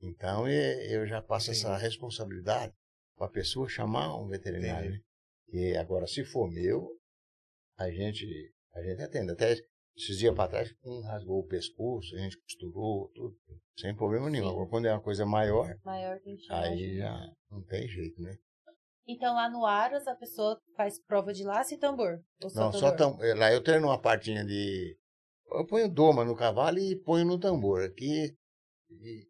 então eu já passo essa responsabilidade para a pessoa chamar um veterinário. Entendi. Né? E agora, se for meu, a gente, a gente atende. Até esses dias para trás, um rasgou o pescoço, a gente costurou, tudo, sem problema nenhum. Sim. Agora, quando é uma coisa maior, Maior aí já não tem jeito, né? Então lá no Aras a pessoa faz prova de laço e tambor. Só Não, só tambor? tam... lá eu treino uma partinha de. Eu ponho doma no cavalo e ponho no tambor. Aqui. E,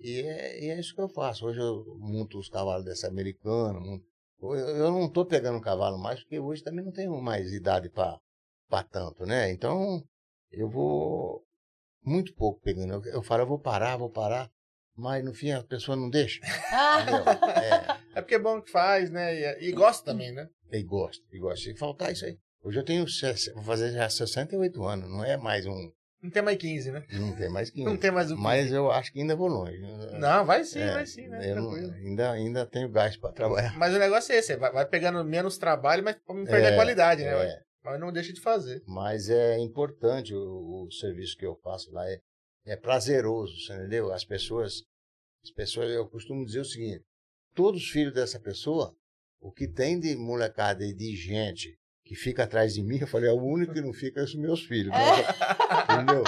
e é, e é isso que eu faço. Hoje eu monto os cavalos dessa americana. monto- Eu, eu não estou pegando cavalo mais, porque hoje também não tenho mais idade para tanto, né? Então eu vou muito pouco pegando. Eu, eu falo, eu vou parar, vou parar. Mas no fim a pessoa não deixa. É. É porque é bom que faz, né? E, e gosta também, né? E gosta, e gosta. Se faltar isso aí. Hoje eu tenho, vou fazer já 68 anos, não é mais um, Não tem mais 15, né? não tem mais 15. Não tem mais o 15. Mas eu acho que ainda vou longe. Não, vai sim, É, vai sim, né? não- ainda, ainda tenho gás para trabalhar. Mas o negócio é esse, vai, vai pegando menos trabalho, mas não perder É, a qualidade, né? É, Mas não deixa de fazer. mas é importante o, o serviço que eu faço lá. É, é prazeroso, você entendeu? As pessoas, as pessoas, eu costumo dizer o seguinte: todos os filhos dessa pessoa, o que tem de molecada e de gente que fica atrás de mim, eu falei, é o único que não fica são meus filhos. Entendeu?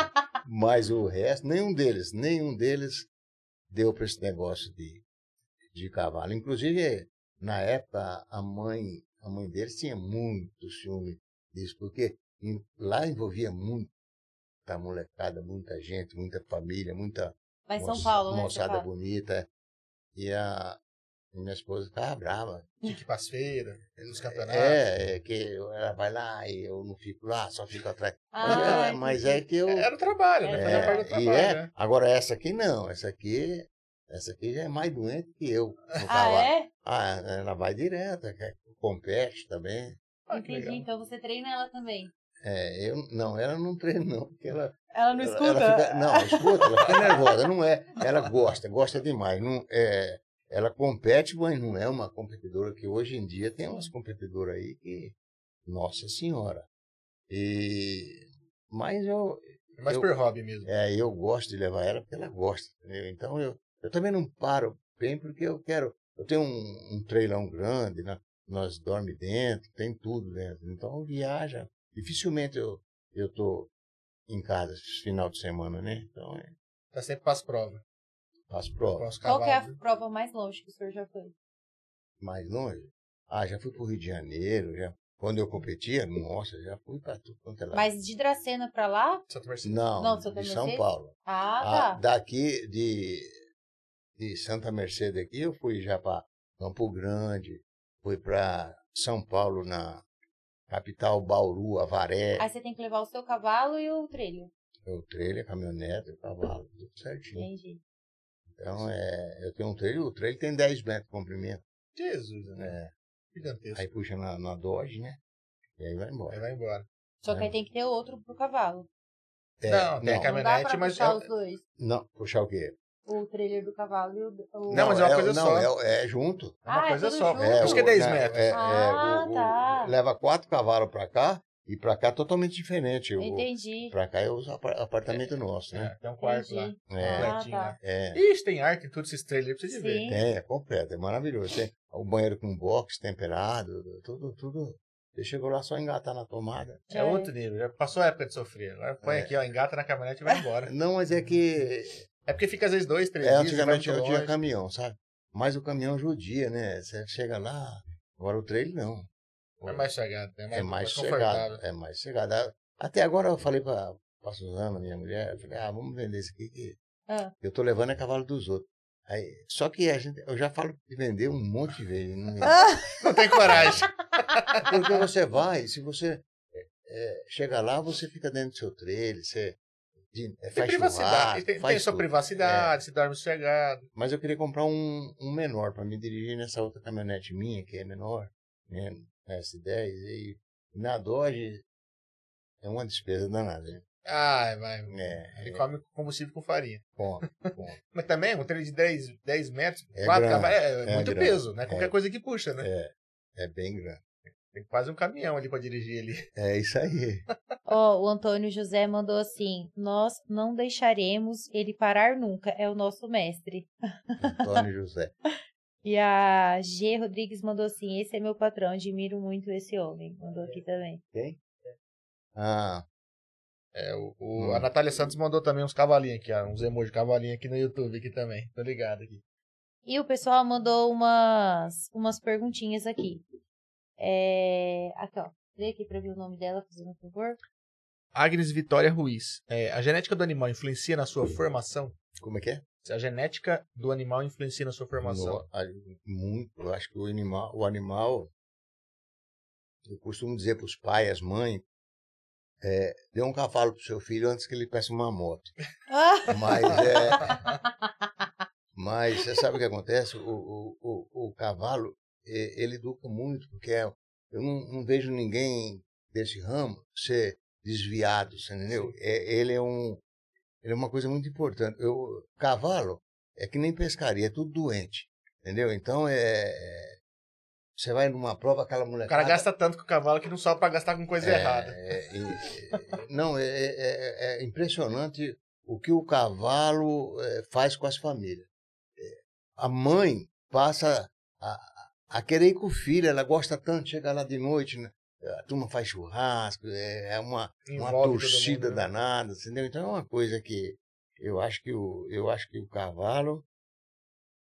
Mas o resto, nenhum deles, nenhum deles deu para esse negócio de, de cavalo. Inclusive, na época, a mãe, a mãe deles tinha muito ciúme disso, porque em- lá envolvia muita molecada, muita gente, muita família, muita moça- Paulo, né? moçada bonita. E a minha esposa ficava brava. Tinha que ir pras feiras, nos campeonatos. É, é que ela vai lá e eu não fico lá, só fico atrás. Mas, Ah, é, mas é que eu. Era o trabalho, né? É, Fazia parte do e trabalho, é, né? agora essa aqui não, essa aqui, essa aqui já é mais doente que eu. Ah, é? Ah, ela vai direto, quer- compete também. Ah, Entendi. Então você treina ela também. É, eu, não, ela não treina não, porque ela, Ela não ela- escuta? ela fica, não, escuta, ela fica nervosa, não é, ela gosta, gosta demais, não, é, ela compete, mas não é uma competidora que hoje em dia tem umas competidoras aí que, nossa senhora, e, mas eu, É mais eu- por hobby mesmo. É, eu gosto de levar ela porque ela gosta, entendeu? Então eu, eu também não paro bem porque eu quero. Eu tenho um, um trailão grande, né? nós dorme dentro, tem tudo dentro. Então viaja. Dificilmente eu, eu tô em casa esse final de semana, né? Então é, Tá sempre pras provas. Faço prova. Com os Qual que é a prova mais longe que o senhor já foi? Mais longe. Ah, já fui pro Rio de Janeiro, já. Quando eu competia, nossa, já fui para tudo quanto é lado. Mas de Dracena pra lá? Santa Mercedes. Não, Não, Santa de São Mercedes? Paulo. Ah, Ah, tá. daqui de, de Santa Mercedes aqui, eu fui já para Campo Grande, fui para São Paulo, na capital Bauru, Avaré, Aí você tem que levar o seu cavalo e o trilho. o trailer, a caminhonete, o cavalo, tudo certinho. Entendi. Então, é, eu tenho um trailer, o trailer tem 10 metros de comprimento. Jesus, né? É, Gigantesco. Aí puxa na, na Dodge, né? E aí vai Aí embora. vai embora. Só que aí tem que ter outro pro cavalo. É, Não, tem a Não dá Caminhonete, pra mas puxar é- os dois. Não, puxar o quê? O trailer do cavalo e o... o... Não, mas é uma coisa não, só. É, é junto. É uma Ah, é coisa só. junto. É, Por isso que é 10 o- né, metros. é- é, Ah, o- o- tá. leva quatro cavalos pra cá e pra cá totalmente diferente. O, Entendi. pra cá é o apar- apartamento nosso, né? É, tem um quarto lá. Entendi. É, Ah, completinho, tá. né? é. Ixi, tem arte em todos esses trailers pra você ver. Tem, é completo, é maravilhoso. Tem o banheiro com box temperado, tudo, tudo. Você chegou lá só engatar na tomada. É Já outro nível. Já passou a época de sofrer. Agora põe É. aqui, ó, engata na caminhonete e vai embora. Não, mas é que É porque fica às vezes dois, três é, dias. antigamente eu tinha caminhão, sabe? Mas o caminhão judia, né? Você chega lá, agora o trailer não. É mais chegado, né? É mais confortável. chegado. É mais chegado. Até agora eu falei pra, pra Suzana, minha mulher, eu falei, ah, vamos vender esse aqui que Ah. eu tô levando é cavalo dos outros. Aí, só que a gente, eu já falo de vender um monte de vezes. Não, Não tem coragem. porque você vai, se você é, chega lá, você fica dentro do seu trailer, você de, é, Tem faz privacidade. Tem, faz tem sua privacidade, se dorme sossegado. Mas eu queria comprar um, um menor para me dirigir nessa outra caminhonete minha, que é menor, né? S10, e na Dodge é uma despesa danada, né? Ai, vai. É, Ele é. come combustível com farinha. Bom, bom. Mas também, um trailer de 10, 10 metros, É 4 grande, cavalos, é, é muito grande, peso, né? Qualquer é. coisa que puxa, né? É, é bem grande. Tem quase um caminhão ali pra dirigir ali. É isso aí. Ó, o Antônio José mandou assim: Nós não deixaremos ele parar nunca, é o nosso mestre. Antônio José. E a G Rodrigues mandou assim: Esse é meu patrão, admiro muito esse homem. Mandou aqui também. Quem? Ah, É, o, o- Hum. A Natália Santos mandou também uns cavalinhos aqui, ó, uns emojis de cavalinho aqui no YouTube aqui também. Tô ligado aqui. E o pessoal mandou umas, umas perguntinhas aqui. É, aqui, ó. Lê aqui pra ver o nome dela, fazendo um favor. Agnes Vitória Ruiz. É, a genética do animal influencia na sua formação? como é que é? Se a genética do animal influencia na sua formação. No- a- muito. Eu acho que o animal, o animal eu costumo dizer para os pais, as mães, é, dê um cavalo pro seu filho antes que ele peça uma moto. Mas é. Mas você sabe o que acontece? O, o, o, o cavalo, ele educa muito, porque é- eu não, não vejo ninguém desse ramo ser desviado, você entendeu? É, ele é um. Ele é uma coisa muito importante. Eu, cavalo é que nem pescaria, é tudo doente. Entendeu? Então é. é- Você vai numa prova, aquela mulher. O cara gasta tanto com o cavalo que não sobra pra gastar com coisa errada. É, e- não, é, é- é- é impressionante o que o cavalo é, faz com as famílias. É, A mãe passa a, a querer ir com o filho, ela gosta tanto, chega lá de noite, né? A turma faz churrasco, é é uma, uma Envolve torcida mundo, né? danada, entendeu? Então é uma coisa que eu acho que o, eu acho que o cavalo,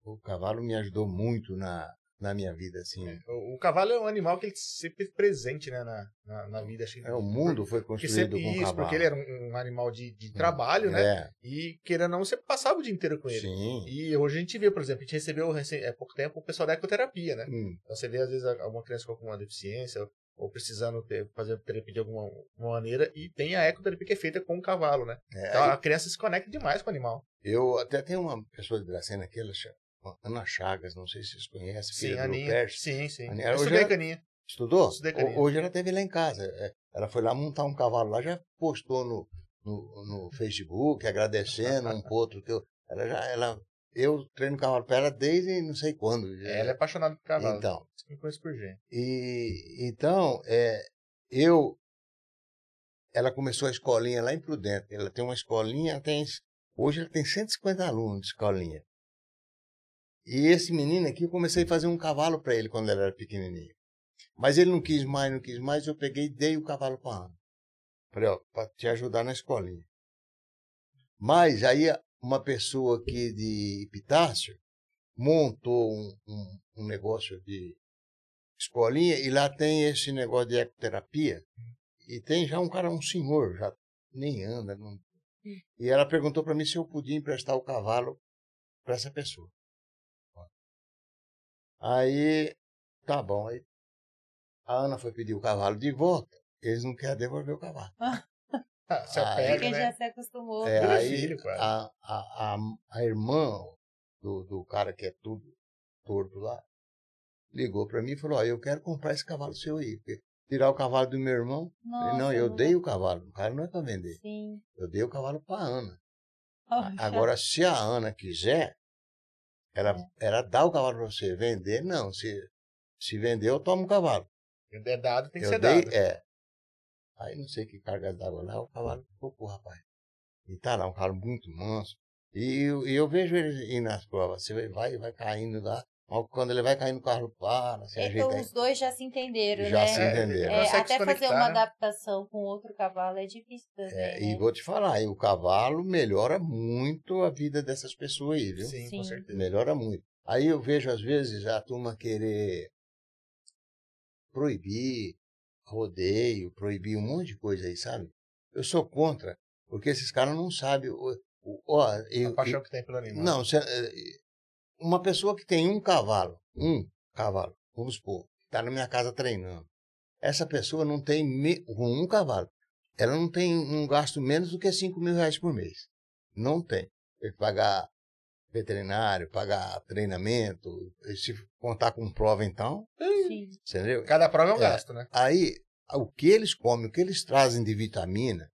o cavalo me ajudou muito na, na minha vida, assim. O, o cavalo é um animal que ele sempre esteve presente né, na, na, na vida. Que- É, o mundo foi construído sempre, com isso, cavalo. porque ele era um, um animal de, de trabalho, né? É, E querendo ou não, você passava o dia inteiro com ele. sim. E hoje a gente vê, por exemplo, a gente recebeu há pouco tempo o pessoal da ecoterapia, né? Hum. Então você vê, às vezes, alguma criança com alguma deficiência ou, precisando ter, fazer terapia de alguma uma maneira, e tem a ecoterapia que é feita com o cavalo, né? É, Então a criança se conecta demais com o animal. Eu até tenho uma pessoa de Dracena aqui, ela chama Ana Chagas, não sei se vocês conhecem, Sim, filha Aninha. Sim, sim. Aninha, Eu estudei ela- caninha. Estudou? Estudei caninha. Hoje ela teve lá em casa. É, Ela foi lá montar um cavalo lá, já postou no, no, no Facebook, agradecendo um outro. Que eu, ela já, ela, eu treino cavalo para ela desde não sei quando. Ela é apaixonada por cavalo. Então, Me conhece por gente. e, então é, eu. Ela começou a escolinha lá em Prudente. Ela tem uma escolinha, tem, hoje ela tem 150 alunos de escolinha. E esse menino aqui, eu comecei a fazer um cavalo para ele quando ele era pequenininho. Mas ele não quis mais, não quis mais, eu peguei e dei o cavalo para Ana. Falei, ó, para te ajudar na escolinha. Mas aí uma pessoa aqui de Epitácio montou um, um, um negócio de escolinha e lá tem esse negócio de ecoterapia. E tem já um cara, um senhor, já nem anda. Não... E ela perguntou para mim se eu podia emprestar o cavalo para essa pessoa. Aí, tá bom. Aí, a Ana foi pedir o cavalo de volta. Eles não querem devolver o cavalo. Ah, se Aí- apega, Quem né? já se acostumou. É, é aí filho, a, a, a, a irmã do, do cara que é tudo torto lá, ligou para mim e falou: Ó, eu quero comprar esse cavalo seu aí. Porque tirar o cavalo do meu irmão. Nossa, não, eu dei o cavalo. O cara não é para vender. Sim. Eu dei o cavalo para Ana. Agora, se a Ana quiser, ela, É. ela dá o cavalo para você. Vender, não. Se, se vender, eu tomo o cavalo. É dado, tem que eu ser dei, dado. é. Aí não sei que carga d'água lá, o cavalo ficou, pô, rapaz. E tá lá, um cavalo muito manso. E, eu- e eu vejo ele ir nas provas. Você vai, vai caindo lá. Quando ele vai caindo, o carro para, se ajeita Então aí. os dois já se entenderam, Já né? se entenderam. É, até fazer uma né? adaptação com outro cavalo é difícil também, É, né? e vou te falar, o cavalo melhora muito a vida dessas pessoas aí, viu? Sim, Sim. com certeza. Melhora muito. Aí eu vejo, às vezes, a turma querer proibir rodeio, proibir um monte de coisa aí, sabe? Eu sou contra, porque esses caras não sabem. o- o- Ó, eu, A paixão que tem pelo animal. não, cê- eh, uma pessoa que tem um cavalo, um cavalo, vamos supor, está na minha casa treinando. Essa pessoa não tem me- com um cavalo. Ela não tem um gasto menos do que 5 mil reais por mês. Não tem. Tem que pagar veterinário, pagar treinamento, e se contar com prova então, Sim. entendeu? Cada prova é um É. gasto, né? Aí, o que eles comem, o que eles trazem de vitamina,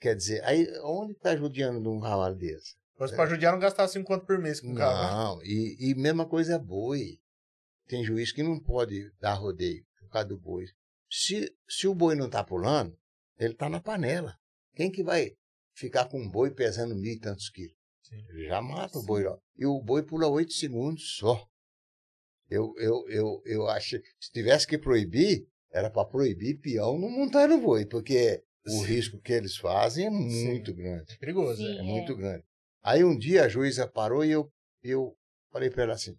quer dizer, aí onde está judiando de um cavalo desse? Se fosse pra judiar, não gastava 5 conto por mês com o carro. né? Não, e, e mesma coisa é boi. Tem juiz que não pode dar rodeio por causa do boi. Se, se o boi não está pulando, ele está na panela. Quem que vai ficar com um boi pesando mil e tantos quilos? Sim. Já mata o boi. Ó. E o boi pula oito segundos só. Eu, eu, eu, eu acho se tivesse que proibir, era para proibir peão não montar no boi, porque o Sim. risco que eles fazem é muito grande. É perigoso, Sim. é. É muito grande. Aí um dia a juíza parou e eu, eu falei para ela assim: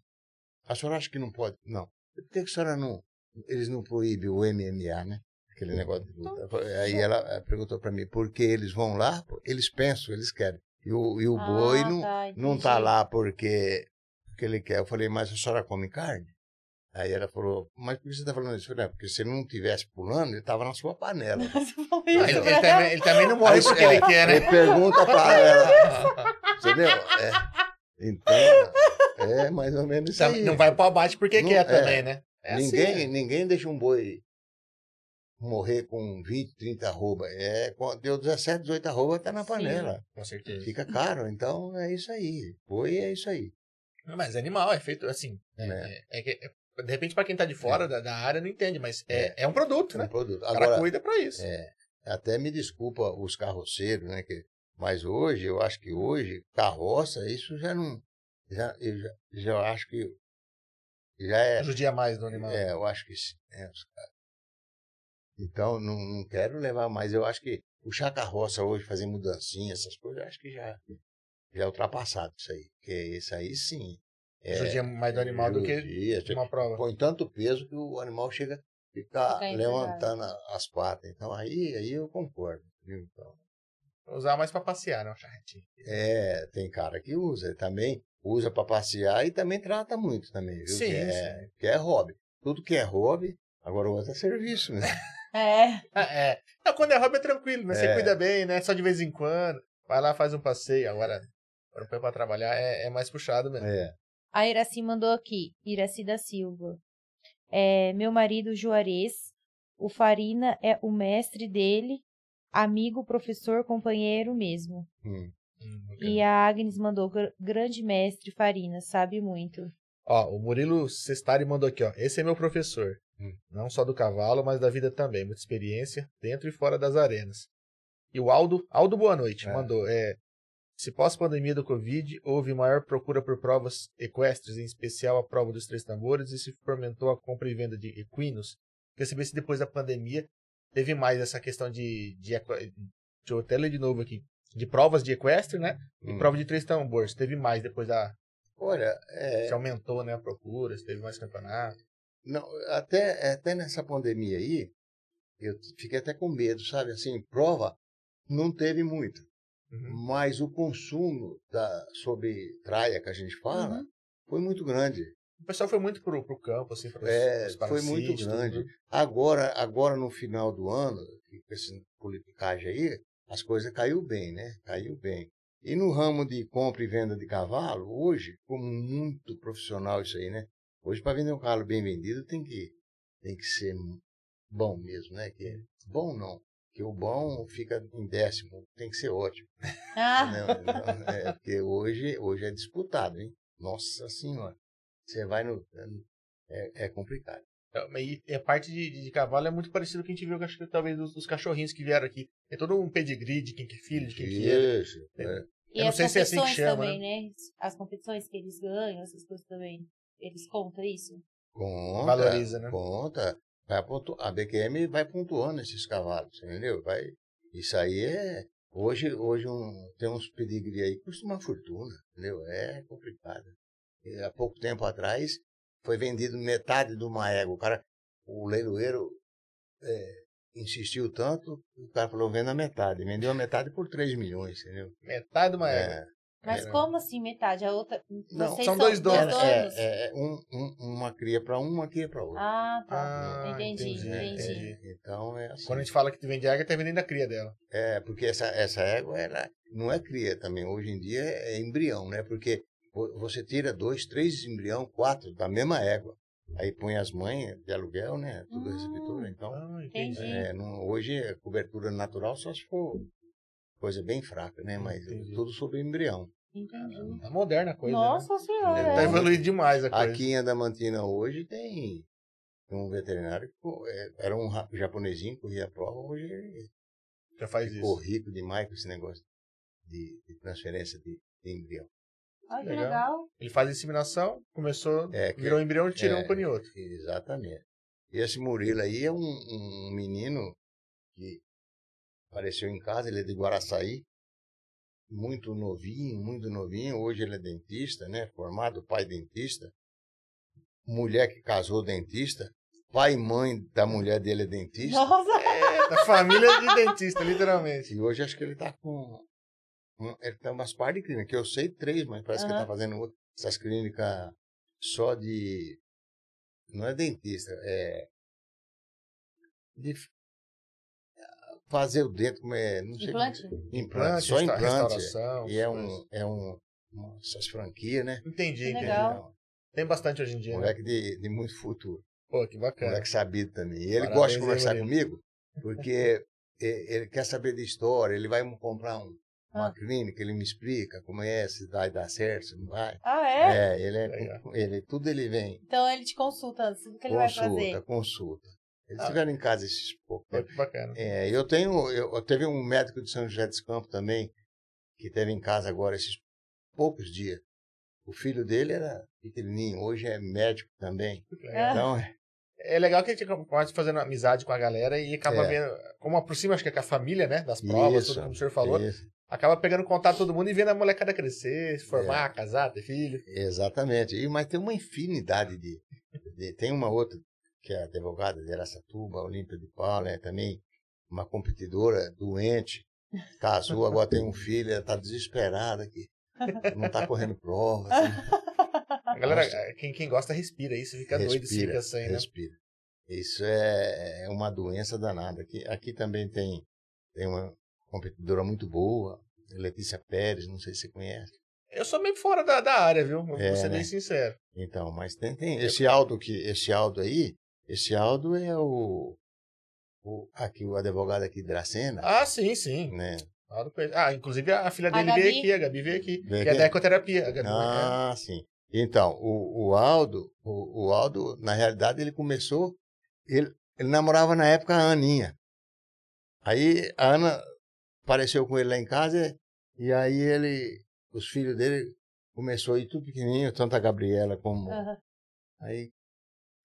a senhora acha que não pode? Não. Por que, a senhora não. Eles não proíbem o MMA, né? Aquele negócio de luta. Aí ela eh, perguntou para mim: por que eles vão lá? Eles pensam, eles querem. E o, e o Ah, boi não, tá, não tá lá porque, porque ele quer. Eu falei: mas a senhora come carne? Aí ela falou: mas por que você está falando isso? Eu falei: "Não, porque se ele não tivesse pulando, ele estava na sua panela. Ah, isso Ele, ele também, ele também não morre porque é, ele quer, né? Ele pergunta para ela. Entendeu? É. Então, é mais ou menos isso Tam- aí. Não vai pro abate porque Não- quer é. também, né? É assim, ninguém, né? ninguém deixa um boi morrer com 20, 30 arroba. É, deu 17, 18 arroba, tá na Sim. panela. Com certeza. Fica caro. Então, é isso aí. Boi é isso aí. Mas animal, é feito assim. É, É. é- é é- de repente, pra quem tá de fora da, da área, não entende, mas é, é um produto, É né? um produto. O cara Agora, cuida pra isso. é, até me desculpa os carroceiros, né? Que, mas hoje, eu acho que hoje, carroça, isso já não. Já, eu já, já acho que. Já é. Judia mais do animal. É, eu acho que sim. é, os caras. Então, não, não quero levar mais. Eu acho que puxar carroça hoje, fazer mudancinha, essas coisas, eu acho que já, já é ultrapassado isso aí. Porque isso aí sim. É, Judia mais do animal do que judia, uma prova. Põe tanto peso que o animal chega a ficar Fica levantando as patas. Então aí, aí eu concordo. viu? Então, Usar mais pra passear, não, charretinho. é, tem cara que usa, ele também usa para passear e também trata muito também, viu? Sim, que, é, que é hobby. Tudo que é hobby, agora o outro é serviço, né? É. Ah, é. Não, quando é hobby é tranquilo, né? Você É. cuida bem, né? Só de vez em quando. Vai lá, faz um passeio. Agora, quando põe pra trabalhar, é, é mais puxado mesmo. É. A Iraci mandou aqui, Iraci da Silva. É, meu marido Juarez, o Farina é o mestre dele, amigo, professor, companheiro mesmo. Hum. Hum, E a Agnes mandou, "Gr- grande mestre Farina, sabe muito. Ó, o Murilo Sestari mandou aqui, ó. Esse é meu professor. Hum. Não só do cavalo, mas da vida também. Muita experiência dentro e fora das arenas. E o Aldo, Aldo Boa Noite, É. mandou. É, se pós-pandemia do Covid houve maior procura por provas equestres, em especial a prova dos três tambores, e se fomentou a compra e venda de equinos. Quer saber se depois da pandemia teve mais essa questão de. de equa- deixa eu até ler de novo aqui. De provas de equestre, né? E Hum. prova de três tambores. Teve mais depois da. Olha, é, Se aumentou né, a procura, se teve mais campeonato. Não, até, até nessa pandemia aí, eu fiquei até com medo, sabe? Assim, prova não teve muito. Uhum. Mas o consumo da, sobre traia que a gente fala Uhum. foi muito grande. O pessoal foi muito pro, pro campo, assim, pros, É, foi muito tudo, grande. né? Agora, agora no final do ano, com essa politicagem aí, as coisas caiu bem, né? Caiu bem. E no ramo de compra e venda de cavalo, hoje, ficou muito profissional isso aí, né? Hoje, para vender um cavalo bem vendido, tem que, tem que ser bom mesmo, né? Que, bom não, que o bom fica em décimo, tem que ser ótimo. Ah, Não, não, é, porque hoje, hoje é disputado, hein? Nossa Senhora. Você vai no. É, é complicado. É, E a parte de, de cavalo é muito parecido com o que a gente viu, acho que talvez dos, dos cachorrinhos que vieram aqui. Tem todo um pedigree de quem que é filho, de quem que é. Isso. é. e Eu não as sei se é assim que competições chama, também, né? As competições que eles ganham, essas coisas também. Eles contam isso? Conta. Valoriza, né? Conta. Vai pontu... A BQM vai pontuando esses cavalos, entendeu? Vai... Isso aí é. Hoje, hoje um... tem uns pedigree aí que custa uma fortuna, entendeu? É complicado. E há pouco tempo atrás foi vendido metade de uma égua. O cara, o leiloeiro é, insistiu tanto, o cara falou: venda a metade. Vendeu a metade por 3 milhões, entendeu? Metade de uma égua. É, Mas É. como assim, metade? A outra. Não, vocês são dois donos. donos? é, é, um, um- uma cria para um, uma cria para outra. Ah, tá. Ah, entendi, entendi, entendi. entendi. Então é assim. Quando a gente fala que vende égua, tá vendendo a cria dela. É, porque essa, essa égua ela não é cria também. Hoje em dia é embrião, né? Porque vo- você tira dois, três embrião, quatro da mesma égua. Aí põe as mães de aluguel, né? Tudo Hum. receptora. Então, Ah, entendi. é, não- hoje é cobertura natural só se for coisa bem fraca, né? Mas Entendi. tudo sobre embrião. Entendi. Tá moderna a coisa. né? Nossa senhora. Tá é. evoluindo demais a coisa. Aqui em Adamantina hoje tem um veterinário que é, era um japonesinho, corria a prova, hoje Já faz ficou isso. rico demais com esse negócio de, de transferência de, de embrião. Ai, que Legal. legal. Ele faz inseminação, começou, É, que- virou um embrião, tira é, um outro. Exatamente. E esse Murilo aí é um, um menino que apareceu em casa, ele é de Guaraçaí, muito novinho, muito novinho. Hoje ele é dentista, né? Formado, pai dentista. Mulher que casou dentista. Pai e mãe da mulher dele é dentista. Nossa. É, da família de dentista, literalmente. E hoje acho que ele tá com. Ele tem umas par de clínicas, que eu sei três, mas parece que ele tá fazendo outra- essas clínicas só de. Não é dentista, é. De fazer o dente, como é. Não sei Implante? Como, implante, só implante. restauração. E é um. É um essas franquias, né? Entendi, Que entendi. legal. Tem bastante hoje em dia. Né? moleque de, de muito futuro. Pô, que bacana. Moleque sabido também. E ele Parabéns gosta de conversar comigo, porque ele quer saber de história, ele vai comprar um- uma Ah. clínica, ele me explica como é, se vai dar certo, se não vai. Ah, é? É, ele é, ele, tudo ele vem, Então ele te consulta antes do que ele vai consulta, fazer. consulta. Eles Ah. estiveram em casa esses poucos tempo. que bacana. É, eu tenho, eu, eu teve um médico de São José dos Campos também, que teve em casa agora esses poucos dias. O filho dele era pequenininho, hoje é médico também. Legal. Então, é, É legal que a gente começa fazendo amizade com a galera e acaba É. vendo, como aproxima, acho que é com a família, né? Das provas, Isso, tudo como o senhor falou. isso. Acaba pegando contato com todo mundo e vendo a molecada crescer, se formar, É. casar, ter filho. Exatamente. E, mas tem uma infinidade de, de- Tem uma outra, que é advogada de Aracatuba, Olímpia de Paula, é também uma competidora doente, casou, agora tem um filho, ela está desesperada aqui. Não está correndo prova. assim. A galera, Nossa. quem, quem gosta respira isso, fica doido se fica sem, né? respira. Isso é, é uma doença danada. Aqui, aqui também tem, tem uma competidora muito boa, Letícia Pérez, não sei se você conhece. Eu sou meio fora da, da área, viu? Vou É, ser né? bem sincero. Então, mas tem, tem esse Aldo que esse Aldo aí, esse Aldo é o, o aqui o advogado aqui de Dracena, Ah, sim, sim. né? Ah, conheço. Ah, inclusive a filha A dele Gabi? veio aqui, a Gabi veio aqui. Veio que é da ecoterapia. A Gabi, Ah, sim. Então, o, o Aldo, o, o Aldo, na realidade, ele começou, ele, ele namorava na época a Aninha. Aí a Ana apareceu com ele lá em casa e aí ele, os filhos dele começou a ir tudo pequenininho, tanto a Gabriela como Aham. aí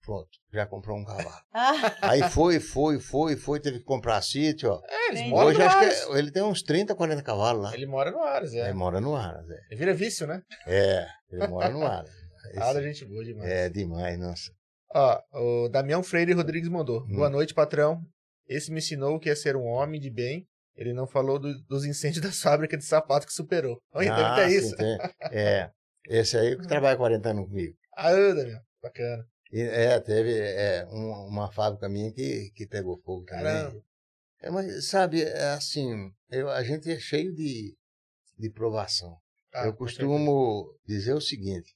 pronto, já comprou um cavalo. Ah, Aí foi, foi, foi, foi, teve que comprar sítio, ó. É, eles moram Hoje no acho Ares. que ele tem uns 30, 40 cavalos lá. Ele mora no Ares, é. Ele mora no Aras, é. Ele vira vício, né? É, ele mora no Aras. Ah, da Esse- gente boa demais. é demais, nossa. Ó, o Damião Freire Rodrigues mandou. Hum. Boa noite, patrão. Esse me ensinou o que é ser um homem de bem. Ele não falou do- dos incêndios das fábricas de sapato que superou. Olha, deve Ah, ter sim, isso. tem. É, esse aí que trabalha 40 anos comigo. Ah, Damião. Bacana. E, é, teve é, um- uma fábrica minha que, que pegou fogo também. É, mas, sabe, é assim, eu, a gente é cheio de, de provação. Ah, eu costumo dizer o seguinte: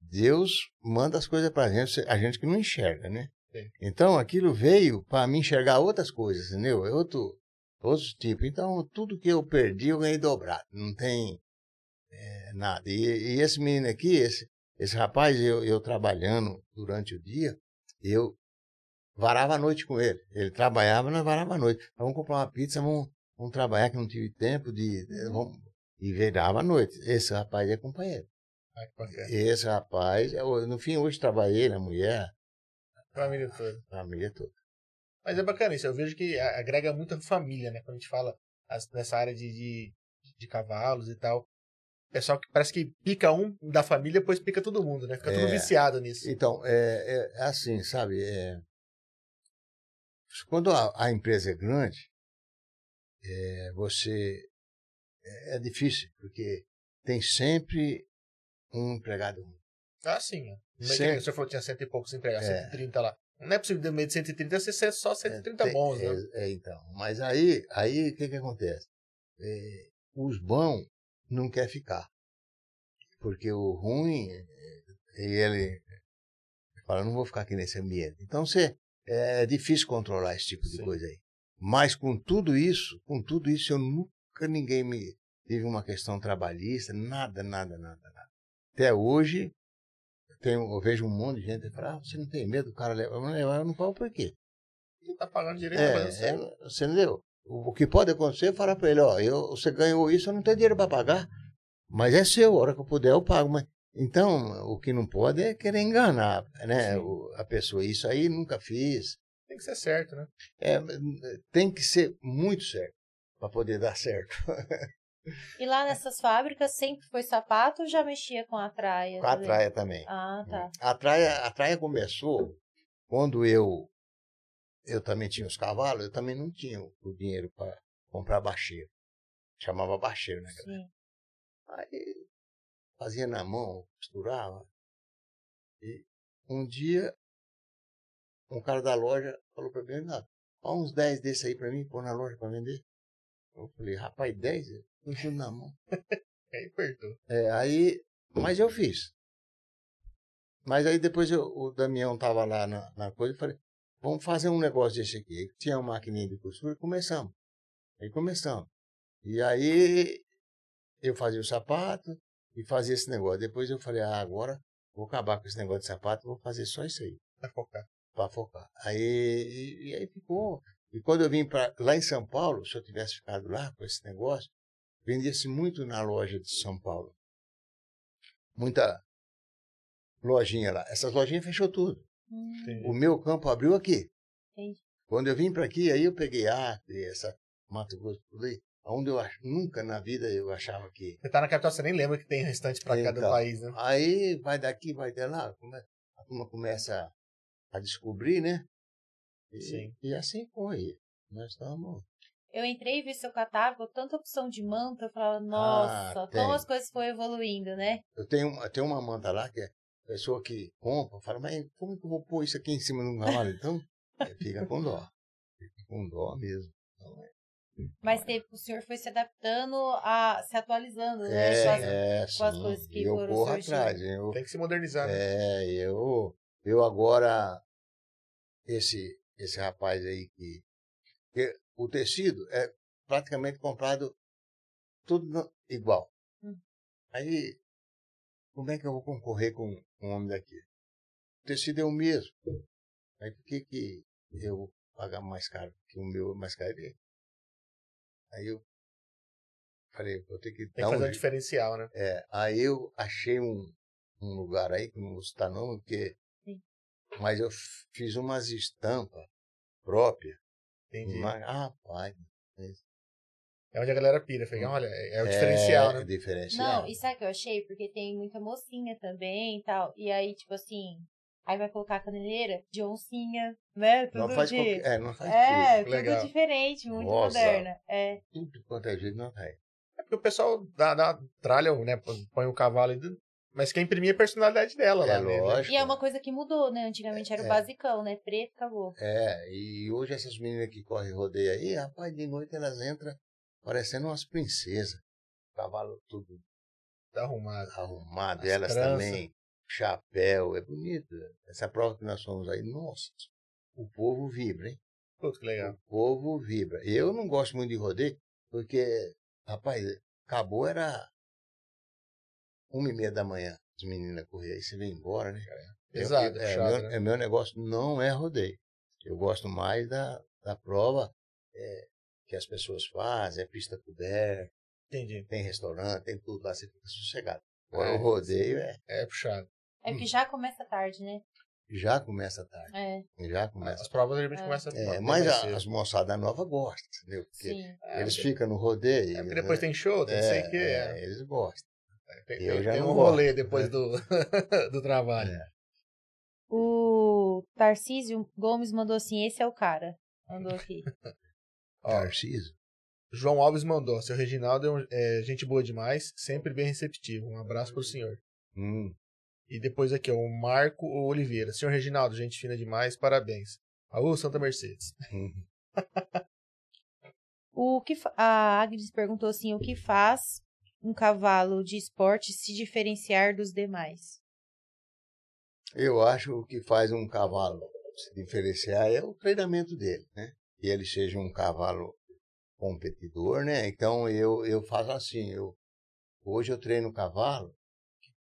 Deus manda as coisas pra gente, a gente que não enxerga, né? Sim. Então aquilo veio para mim enxergar outras coisas, entendeu? Outro, outro tipo. Então tudo que eu perdi eu ganhei dobrado. Não tem é, nada. E, e esse menino aqui, esse, esse rapaz, eu, eu trabalhando durante o dia, eu varava a noite com ele. Ele trabalhava, nós varava a noite. Vamos comprar uma pizza, vamos, vamos trabalhar, que não tive tempo de. vamos- e virava a noite. Esse rapaz é companheiro. Ai. Esse rapaz, eu- no fim, hoje trabalhei na mulher, Família toda. família toda. Mas é bacana isso. Eu vejo que agrega muito a família, né? Quando a gente fala nessa área de, de, de cavalos e tal. Pessoal que parece que pica um da família, depois pica todo mundo, né? Fica É. viciado nisso. Então, é, é assim, sabe? é, quando a, a empresa é grande, é, você. É, é difícil, porque tem sempre um empregado. Ah, sim. é Sempre. Senhor falou que tinha cento e poucos empregados, É. 130 lá. Não é possível de meio de 130 você ser só 130 tem- bons, né? é, é, então. Mas aí, aí o que, que acontece? É, os bons não quer ficar. Porque o ruim, é, ele fala, não vou ficar aqui nesse ambiente. Então você, é difícil controlar esse tipo de Sim. coisa aí. Mas com tudo isso, com tudo isso, eu nunca ninguém me tive uma questão trabalhista, nada, nada, nada, nada. Até hoje, eu, tenho, eu vejo um monte de gente que fala, ah, você não tem medo do cara levar? Eu não falo por quê. Você tá pagando direito, É, é, você entendeu? O, que pode acontecer é falar para ele, ó, eu, você ganhou isso, eu não tenho dinheiro para pagar, mas é seu, a hora que eu puder eu pago. Mas, então, o que não pode é querer enganar né, o- a pessoa. Isso aí nunca fiz. Tem que ser certo, né? É, tem que ser muito certo para poder dar certo. E lá nessas fábricas sempre foi sapato ou já mexia com a traia? Com a traia também. Ah, tá. A traia, a traia começou quando eu eu também tinha os cavalos, eu também não tinha o dinheiro para comprar bacheiro. Chamava bacheiro, né? Sim. Aí fazia na mão, costurava. E um dia, um cara da loja falou para mim, "Renato, dá uns 10 desses aí para mim, pôr na loja para vender. Eu falei, rapaz, 10? Eu tudo na mão. Aí apertou. É, aí, mas eu fiz. Mas aí depois eu- o Damião tava lá na, na coisa e falei, vamos fazer um negócio desse aqui. Tinha uma maquininha de costura e começamos. Aí começamos. E aí eu fazia o sapato e fazia esse negócio. Depois eu falei, ah, agora vou acabar com esse negócio de sapato, vou fazer só isso aí, Pra focar. para focar. Aí, e, e aí ficou. E quando eu vim para lá em São Paulo, se eu tivesse ficado lá com esse negócio, vendia-se muito na loja de São Paulo. Muita lojinha lá. Essas lojinhas fechou tudo. Entendi. O meu campo abriu aqui. entendi. Quando eu vim para aqui, aí eu peguei Acre, essa Mato Grosso, aí. Onde eu ach... nunca na vida eu achava que. Você tá na capital, você nem lembra que tem restante pra cada Então. país, né? Aí vai daqui, vai de lá. come- A turma começa a descobrir, né? E, Sim. e assim foi. Nós estamos. Eu entrei e vi seu catálogo, tanta opção de manta, eu falava, nossa, Ah, como as coisas foram evoluindo, né? Eu tenho, uma- eu tenho uma manta lá que é a pessoa que compra, fala, mas como que eu vou pôr isso aqui em cima de um cavalo? Então, é, fica com dó. Fica com dó mesmo. Então, é, Mas teve, o senhor foi se adaptando, a se atualizando, né? com as- é, com as sim. coisas que eu foram corro atrás. Eu, Tem que se modernizar, né? é, eu, eu agora, esse, esse rapaz aí que, que o tecido é praticamente comprado tudo no- igual. Hum. Aí, como é que eu vou concorrer com um homem daqui? O tecido é o mesmo. Aí por que, que eu vou pagar mais caro? Que o meu é mais caro dele? Aí eu falei, vou ter que Tem que dar um fazer um jeito. diferencial, né? É, aí eu achei um, um lugar aí, que não vou citar não, porque... Sim. Mas eu fiz umas estampas próprias. Entendi. Mas, rapaz, É onde a galera pira. Fica, olha, é, é o diferencial, é né? diferencial. Não, e sabe o que eu achei? Porque tem muita mocinha também e tal. E aí, tipo assim, aí vai colocar a caneleira de oncinha, né? Tudo não faz de... qualquer, é, não faz É, tudo. tudo Legal. diferente, muito Nossa. moderna. É. Tudo quanto é jeito não faz. É porque o pessoal dá, dá tralha, né? Põe o cavalo ali. Mas quem imprimir é a personalidade dela É lá, né? lógico. E é uma coisa que mudou, né? Antigamente era o É. basicão, né? Preto, acabou. É, e hoje essas meninas que correm rodeio aí, rapaz, de noite elas entram parecendo umas princesas. Cavalo tudo Tá arrumado. arrumado, As elas tranças. também chapéu, é bonito. Essa prova que nós fomos aí, nossa, o povo vibra, hein? Putz, que legal. O povo vibra. Eu não gosto muito de rodeio, porque, rapaz, acabou, era uma e meia da manhã, as meninas corriam, aí você vem embora, né? Exato, Eu- é, puxado, meu, né? é, meu negócio não é rodeio. Eu gosto mais da, da prova é, que as pessoas fazem, é pista coberta, Entendi. tem restaurante, tem tudo lá, você fica sossegado. Agora É, o rodeio é, É puxado. É porque já começa tarde, né? já começa tarde. É, Já começa As provas geralmente É. começam É, mas a- as moçadas novas gostam, entendeu? Porque sim. É, eles ficam no rodeio. é, porque depois né? tem show, tem não sei o quê. É, é. é, eles gostam. Tem, eu tem- já tem não um gosto. rolê depois do, do trabalho. É. O Tarcísio Gomes mandou assim: esse é o cara. Mandou aqui. Ó, Tarcísio. João Alves mandou. Seu Reginaldo é, um- é gente boa demais, sempre bem receptivo. Um abraço pro senhor. Hum, E depois aqui, ó, o Marco Oliveira. Senhor Reginaldo, gente fina demais, parabéns. Raul Santa Mercedes. hum. O que a Agnes perguntou assim: o que faz um cavalo de esporte se diferenciar dos demais? Eu acho que o que faz um cavalo se diferenciar é o treinamento dele, né? Que ele seja um cavalo competidor, né? Então eu, eu faço assim, eu hoje eu treino cavalo,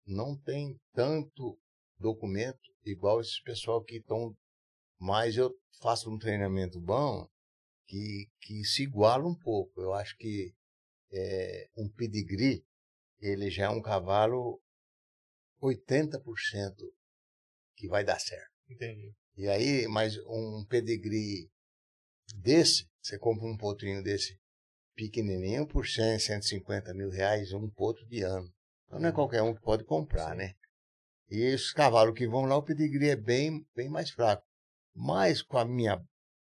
não tem tanto documento igual esses pessoal que estão, mas eu faço um treinamento bom que, que se iguala um pouco. Eu acho que é, um pedigree, ele já é um cavalo 80% que vai dar certo. Entendi. E aí, mas um pedigree desse, você compra um potrinho desse pequenininho por 100, 150 mil reais, um potro de ano. Então não é qualquer um que pode comprar, né? E esses cavalos que vão lá, o pedigree é bem, bem mais fraco. Mas com a minha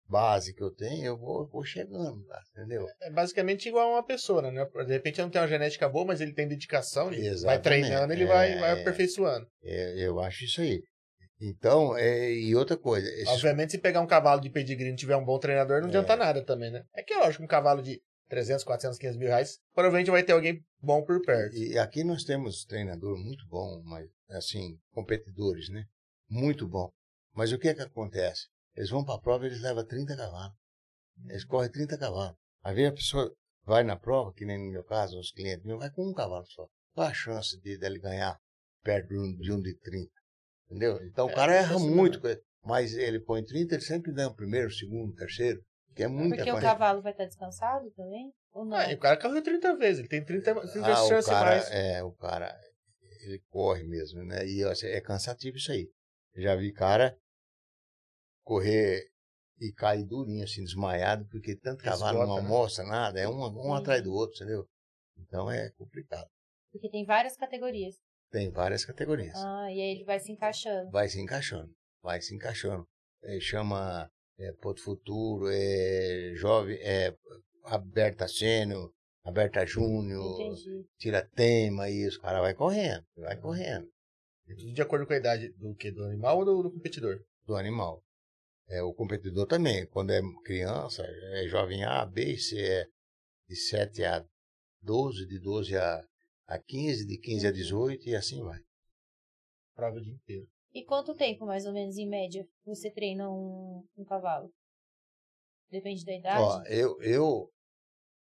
base que eu tenho, eu vou, vou chegando lá, entendeu? É basicamente igual a uma pessoa, né? De repente ele não tem uma genética boa, mas ele tem dedicação, ele vai treinando, ele vai, É, vai é. aperfeiçoando. É, eu acho isso aí. Então, é, e outra coisa, esses Obviamente, se pegar um cavalo de pedigree e não tiver um bom treinador, não É. adianta nada também, né? É que lógico, um cavalo de 300, 400, 500 mil reais, provavelmente vai ter alguém bom por perto. E aqui nós temos treinador muito bom, mas assim, competidores, né? Muito bom. Mas o que é que acontece? Eles vão para a prova e eles levam 30 cavalos. Eles correm 30 cavalos. Às vezes a pessoa vai na prova, que nem no meu caso, os clientes meus, vai com um cavalo só. Qual a chance de dele ganhar perto de um de, um de 30? Entendeu? Então É, o cara erra impressionante. muito, mas ele põe 30, ele sempre ganha o primeiro, o segundo, o terceiro, que é muita Porque o cavalo vai estar descansado também? Ou não? Ah, o cara correu 30 vezes, ele tem 30, 30 Ah, o chances cara, mais. é, o cara, ele corre mesmo, né? E assim, é cansativo isso aí. Eu já vi cara correr e cair durinho, assim, desmaiado, porque tanto cavalo não Esgota, né? almoça nada, é um, um Entendi. atrás do outro, entendeu? Então é complicado. Porque tem várias categorias. Tem várias categorias. Ah, e aí ele vai se encaixando. Vai se encaixando, vai se encaixando. É, chama é, Porto Futuro, é jovem, é aberta sênior, aberta júnior, Entendi. tira tema, e os cara vai correndo, vai correndo. Tudo de acordo com a idade do que? Do animal ou do, do competidor? do animal. É, o competidor também, quando é criança, é jovem A, B e C, é de 7 a 12, de 12 a, a 15, de 15 a 18 e assim vai. Prova o dia inteiro. E quanto tempo, mais ou menos, em média, você treina um, um cavalo? Depende da idade? Ó, eu, eu,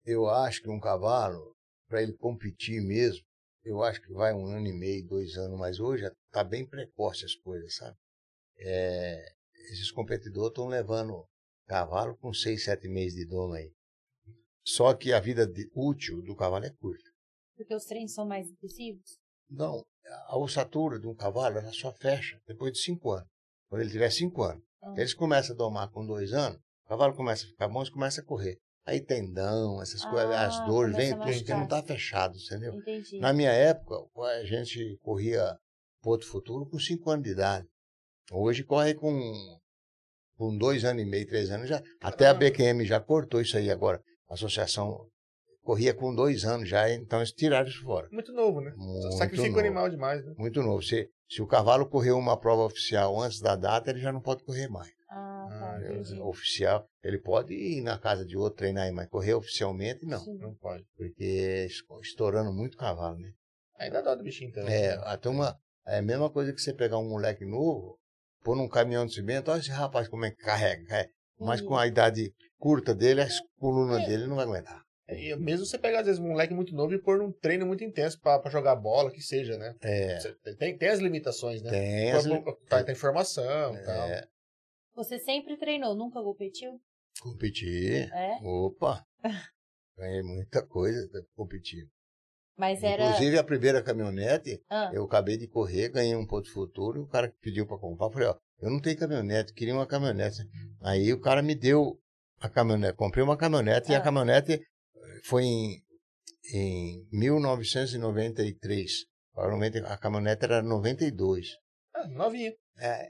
eu acho que um cavalo, para ele competir mesmo, eu acho que vai um ano e meio, dois anos, mas hoje está bem precoce as coisas, sabe? É, esses competidores estão levando cavalo com seis, sete meses de domo aí. Só que a vida de- útil do cavalo é curta. Porque os treinos são mais intensivos? Não, a ossatura de um cavalo ela só fecha depois de cinco anos. Quando ele tiver cinco anos. Ah. Eles começam a domar com dois anos, o cavalo começa a ficar bom e começa a correr. Aí tendão, essas coisas, Ah, as dores, vem tudo porque não está fechado, entendeu? Entendi. Na minha época, a gente corria Porto Futuro com cinco anos de idade. Hoje corre com, com dois anos e meio, três anos já. Até a BQM já cortou isso aí agora. A associação corria com dois anos já, então eles tiraram isso fora. Muito novo, né? Muito Sacrifica novo. o animal demais, né? Muito novo. Se, se o cavalo correu uma prova oficial antes da data, ele já não pode correr mais. Ah, Ah, tá, entendi. Oficial, ele pode ir na casa de outro treinar aí, mas correr oficialmente não. Sim. Não pode. Porque es- estourando muito cavalo, né? Ainda dá do bichinho também. É, a turma, É a mesma coisa que você pegar um moleque novo, pôr num caminhão de cimento, olha esse rapaz como é que carrega. carrega. Mas com a idade curta dele, as colunas dele não vai aguentar. E mesmo você pegar, às vezes, um moleque muito novo e pôr num treino muito intenso pra, pra jogar bola, que seja, né? É, Você tem, tem as limitações, né? tem as, pra ter informação e tal. é, Você sempre treinou, nunca competiu? competir. É? Opa! Ganhei muita coisa pra competir. Mas era. Inclusive, a primeira caminhonete, Ah, eu acabei de correr, ganhei um ponto futuro, e o cara que pediu para comprar, eu falei, ó, eu não tenho caminhonete, queria uma caminhonete. Aí o cara me deu a caminhonete, comprei uma caminhonete, e Ah. a caminhonete eh, foi em, em 1993. Provavelmente a caminhonete era 92. Ah, novinho. É,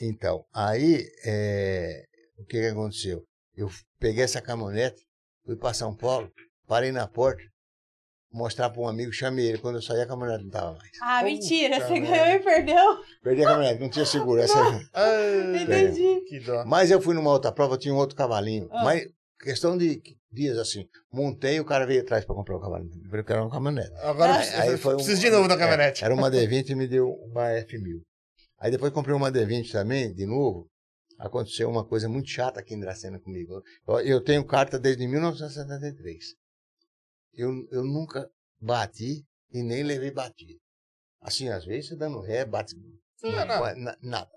então, aí, é, o que, que aconteceu? Eu peguei essa caminhonete, fui para São Paulo, parei na porta, mostrar para um amigo, chamei ele. Quando eu saí, a caminhonete não estava mais. ah Puta mentira, você ganhou e perdeu. Perdi a caminhonete, não tinha seguro. Essa... Ah, Entendi. que dó. Mas eu fui numa outra prova, tinha um outro cavalinho. Ah. Mas, questão de dias assim, montei o cara veio atrás para comprar o cavalinho. Porque era uma caminhonete. Agora Ah. eu preciso, Aí foi um- preciso de novo da é, caminhonete. Era uma D20 e me deu uma F1000. Aí depois comprei uma D20 também, de novo. Aconteceu uma coisa muito chata aqui em Dracena comigo. Eu, eu tenho carta desde 1973. Eu, eu nunca bati e nem levei batida. Assim, às vezes você dando ré, bate. Não, não. na- nada.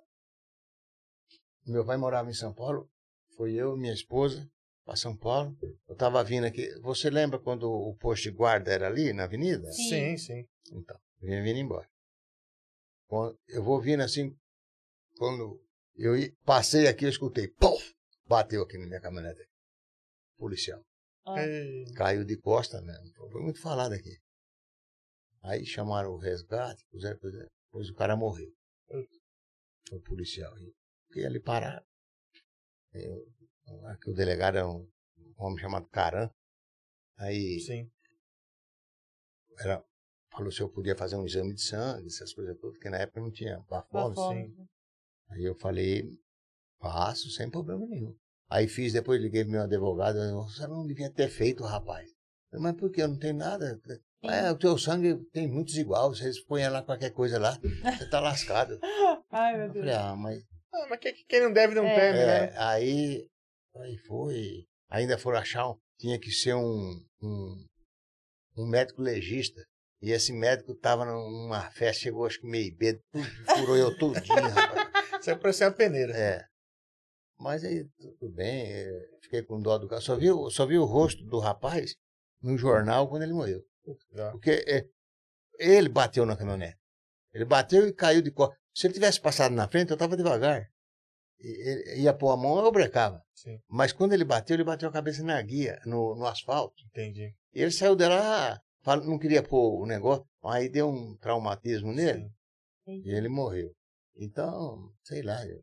Meu pai morava em São Paulo. Foi eu minha esposa para São Paulo. Eu estava vindo aqui. Você lembra quando o posto de guarda era ali na avenida? Sim, sim. Então, eu vinha vindo embora. Quando eu vou vindo assim, quando eu passei aqui, eu escutei, pum! Bateu aqui na minha caminhonete. Policial. Ah. Caiu de costa, né? Foi muito falado aqui. Aí chamaram o resgate, puseram, puseram, depois o cara morreu. O policial. E fiquei ali parado. Eu, aqui o delegado é um homem chamado Caran. Aí Sim. era, falou se eu podia fazer um exame de sangue, essas coisas todas, porque na época não tinha bafômetro. Bafômetro. Aí eu falei, faço, sem problema nenhum. Aí fiz, depois liguei pro meu advogado, eu, você não devia ter feito, rapaz. Eu, Mas por que? Eu não tenho nada. É, o teu sangue tem muitos igual, vocês põem lá qualquer coisa lá, você tá lascado. Ai, meu Eu Deus. falei, ah, mas. Ah, mas quem, quem não deve não É. teme, É, né? aí, aí foi. Ainda foram achar, um- tinha que ser um, um, um médico legista. E esse médico tava numa festa, chegou acho que meio bêbado, furou eu tudinho, rapaz. Isso é pra ser uma peneira. É. Mas aí, tudo bem, é, fiquei com dó do cara. Só vi, o- só vi o rosto do rapaz no jornal quando ele morreu. Já. Porque é, ele bateu na caminhonete. Ele bateu e caiu de costas. Se ele tivesse passado na frente, eu estava devagar. E- ia pôr a mão, eu brecava. Sim, Mas quando ele bateu, ele bateu a cabeça na guia, no, no asfalto. entendi. E ele saiu dela, fala- não queria pôr o negócio, aí deu um traumatismo nele Sim. e ele morreu. Então, sei lá, eu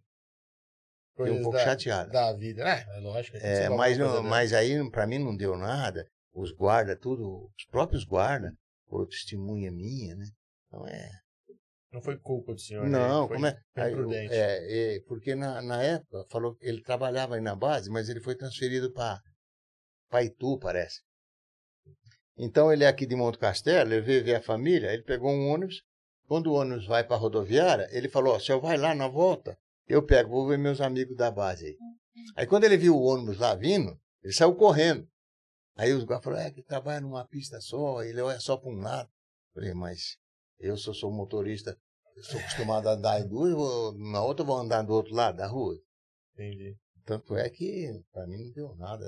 fiquei um pouco da, chateado. da vida, né? É lógico. É, mas, não- mas aí, para mim, não deu nada. Os guardas, tudo, os próprios guardas, foram testemunha minha, né? Então é. Não foi culpa do senhor. né? Não, foi, como é? Foi aí, imprudente. é, é, porque na, na época, falou que ele trabalhava aí na base, mas ele foi transferido para Itu, parece. Então ele é aqui de Monte Castelo, ele veio ver a família, ele pegou um ônibus. Quando o ônibus vai para a rodoviária, ele falou: o senhor vai lá na volta, eu pego, vou ver meus amigos da base aí. Aí quando ele viu o ônibus lá vindo, ele saiu correndo. Aí os guardas falaram: é que trabalha numa pista só, ele olha só para um lado. Eu falei: mas eu sou, sou motorista, eu sou acostumado a andar em duas, vou- na outra eu vou andar do outro lado da rua. Entendi. Tanto é que para mim não deu nada.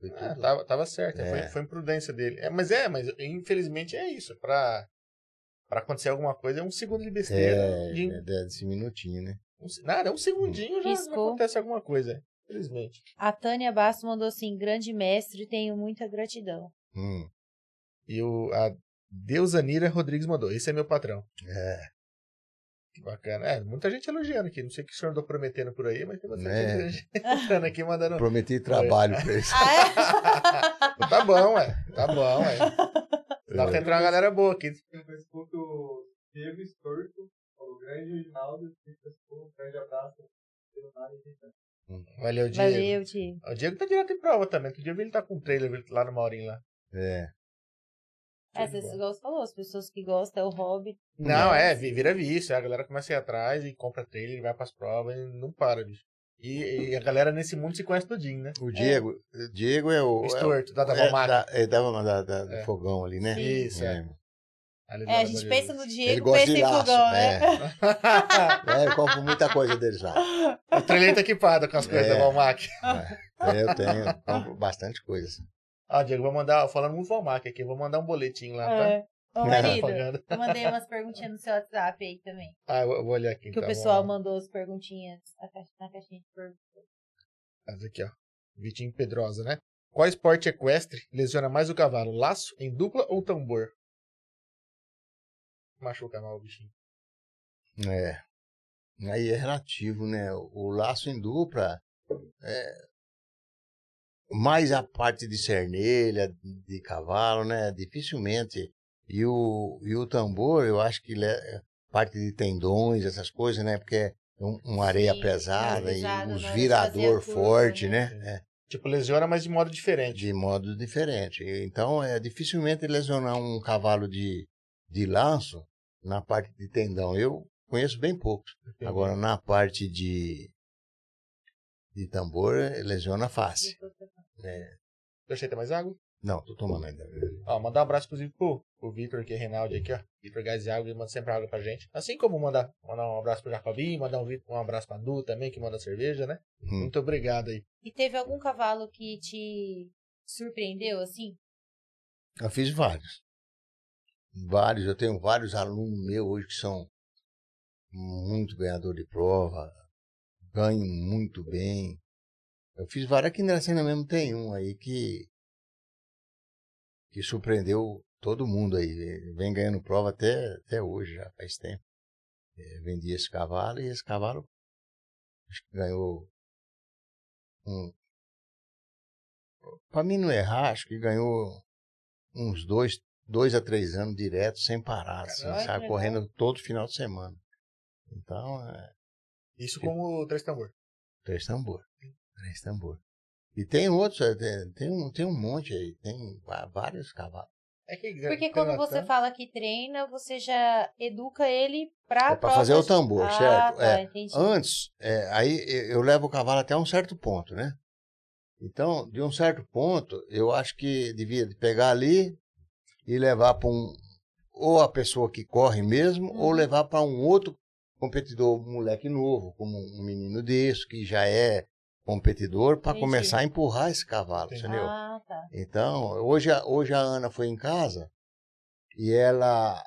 Foi Ah, tudo- tava, tava certo, É. foi, foi imprudência dele. É, mas é, mas infelizmente é isso. Pra, pra acontecer alguma coisa é um segundo de besteira. É, de- é desse minutinho, né? um nada, é um segundinho já, já Piscou. acontece alguma coisa. Infelizmente. A Tânia Bastos mandou assim: grande mestre, tenho muita gratidão. Hum, E o, a Deusanira Rodrigues mandou. Esse é meu patrão. é, Que bacana. É, muita gente elogiando aqui. Não sei o que o senhor andou prometendo por aí, mas tem bastante Né? gente entrando aqui mandando. prometi trabalho para isso. Ah, Tá bom, ué. Tá bom, ué. Dá pra entrar uma galera boa aqui. No Facebook, o Diego Estorto, o grande Reginaldo, um grande abraço. pelo nada, gente. Valeu, é? Diego. Valeu, Diego. O Diego tá direto em prova também. Outro dia eu ele tá com um trailer lá no Maurinho lá. É. É, vocês, igual você falou, as pessoas que gostam é o hobby. Não, Mas- é, vi- vira vício. A galera começa a ir atrás e compra trailer, vai pras provas e não para, bicho. E, e a galera nesse mundo se conhece todinho, né? O Diego, o Diego é o. O é Stuart, da, é, da, é da, da, da- do É. fogão ali, né? Sim. Isso, é. É. É, a gente pensa no Ele Diego, gosta pensa de laço. fogão, né? É. É, eu compro muita coisa deles lá. o trailer tá equipado com as coisas É. da Valmac. É, eu tenho, eu compro bastante coisa. Ah, Diego, vou mandar, falando muito Valmac aqui, vou mandar um boletim lá, tá? É. Ô, É. marido, Propaganda. eu mandei umas perguntinhas no seu WhatsApp aí também. Ah, eu vou olhar aqui. Que o então, pessoal vamos mandou as perguntinhas na caixa- na caixinha de perguntas. Mas aqui, ó. Vitinho Pedrosa, né? Qual esporte equestre lesiona mais o cavalo? Laço em dupla ou tambor? Machuca mal o bichinho. É. Aí é relativo, né? O laço em dupla é mais a parte de cernelha, de cavalo, né? Dificilmente. E o, e o tambor, eu acho que é parte de tendões, essas coisas, né? Porque é um, uma areia Sim, pesada mais e de virador curva, forte, né? né? É. Tipo, lesiona, mas de modo diferente. de modo diferente. Então, é dificilmente lesionar um cavalo de, de lanço na parte de tendão. Eu conheço bem poucos. Agora, na parte de, de tambor, eh, lesiona fácil. É, Deixa eu ter mais água? não, tô tomando ainda. Ó, mandar um abraço, inclusive, pro, pro Vitor aqui, Reinaldo aqui, ó. Vitor Água, ele manda sempre água pra gente. Assim como mandar, mandar um abraço pro Jacobinho, mandar um, um abraço pra Du também, que manda cerveja, né? Hum. Muito obrigado aí. E teve algum cavalo que te surpreendeu, assim? Eu fiz vários. Vários. Eu tenho vários alunos meus hoje que são muito ganhador de prova, ganham muito bem. Eu fiz vários aqui na cena mesmo, tem um aí que que surpreendeu todo mundo aí. Vem ganhando prova até, até hoje, já faz tempo. É, vendi esse cavalo e esse cavalo acho que ganhou um. Para mim não errar, acho que ganhou uns dois, dois a três anos direto, sem parar, assim, Caralho, sabe? Correndo todo final de semana. Então, é, Isso como três tambor. três tambor. Três tambor. E tem outros, é, tem, tem, um, tem um monte aí, tem vários cavalos. É que Porque quando você fala que treina, você já educa ele pra. É pra fazer o tambor, ah, certo? Tá, É. Antes, é, aí eu levo o cavalo até um certo ponto, né? Então, de um certo ponto, eu acho que devia de pegar ali e levar para um. Ou a pessoa que corre mesmo, ou Uhum. levar para um outro competidor, um moleque novo, como um menino desse, que já é competidor, para começar a empurrar esse cavalo, Entendi. entendeu? Ah, tá. Então, hoje, a- hoje a Ana foi em casa e ela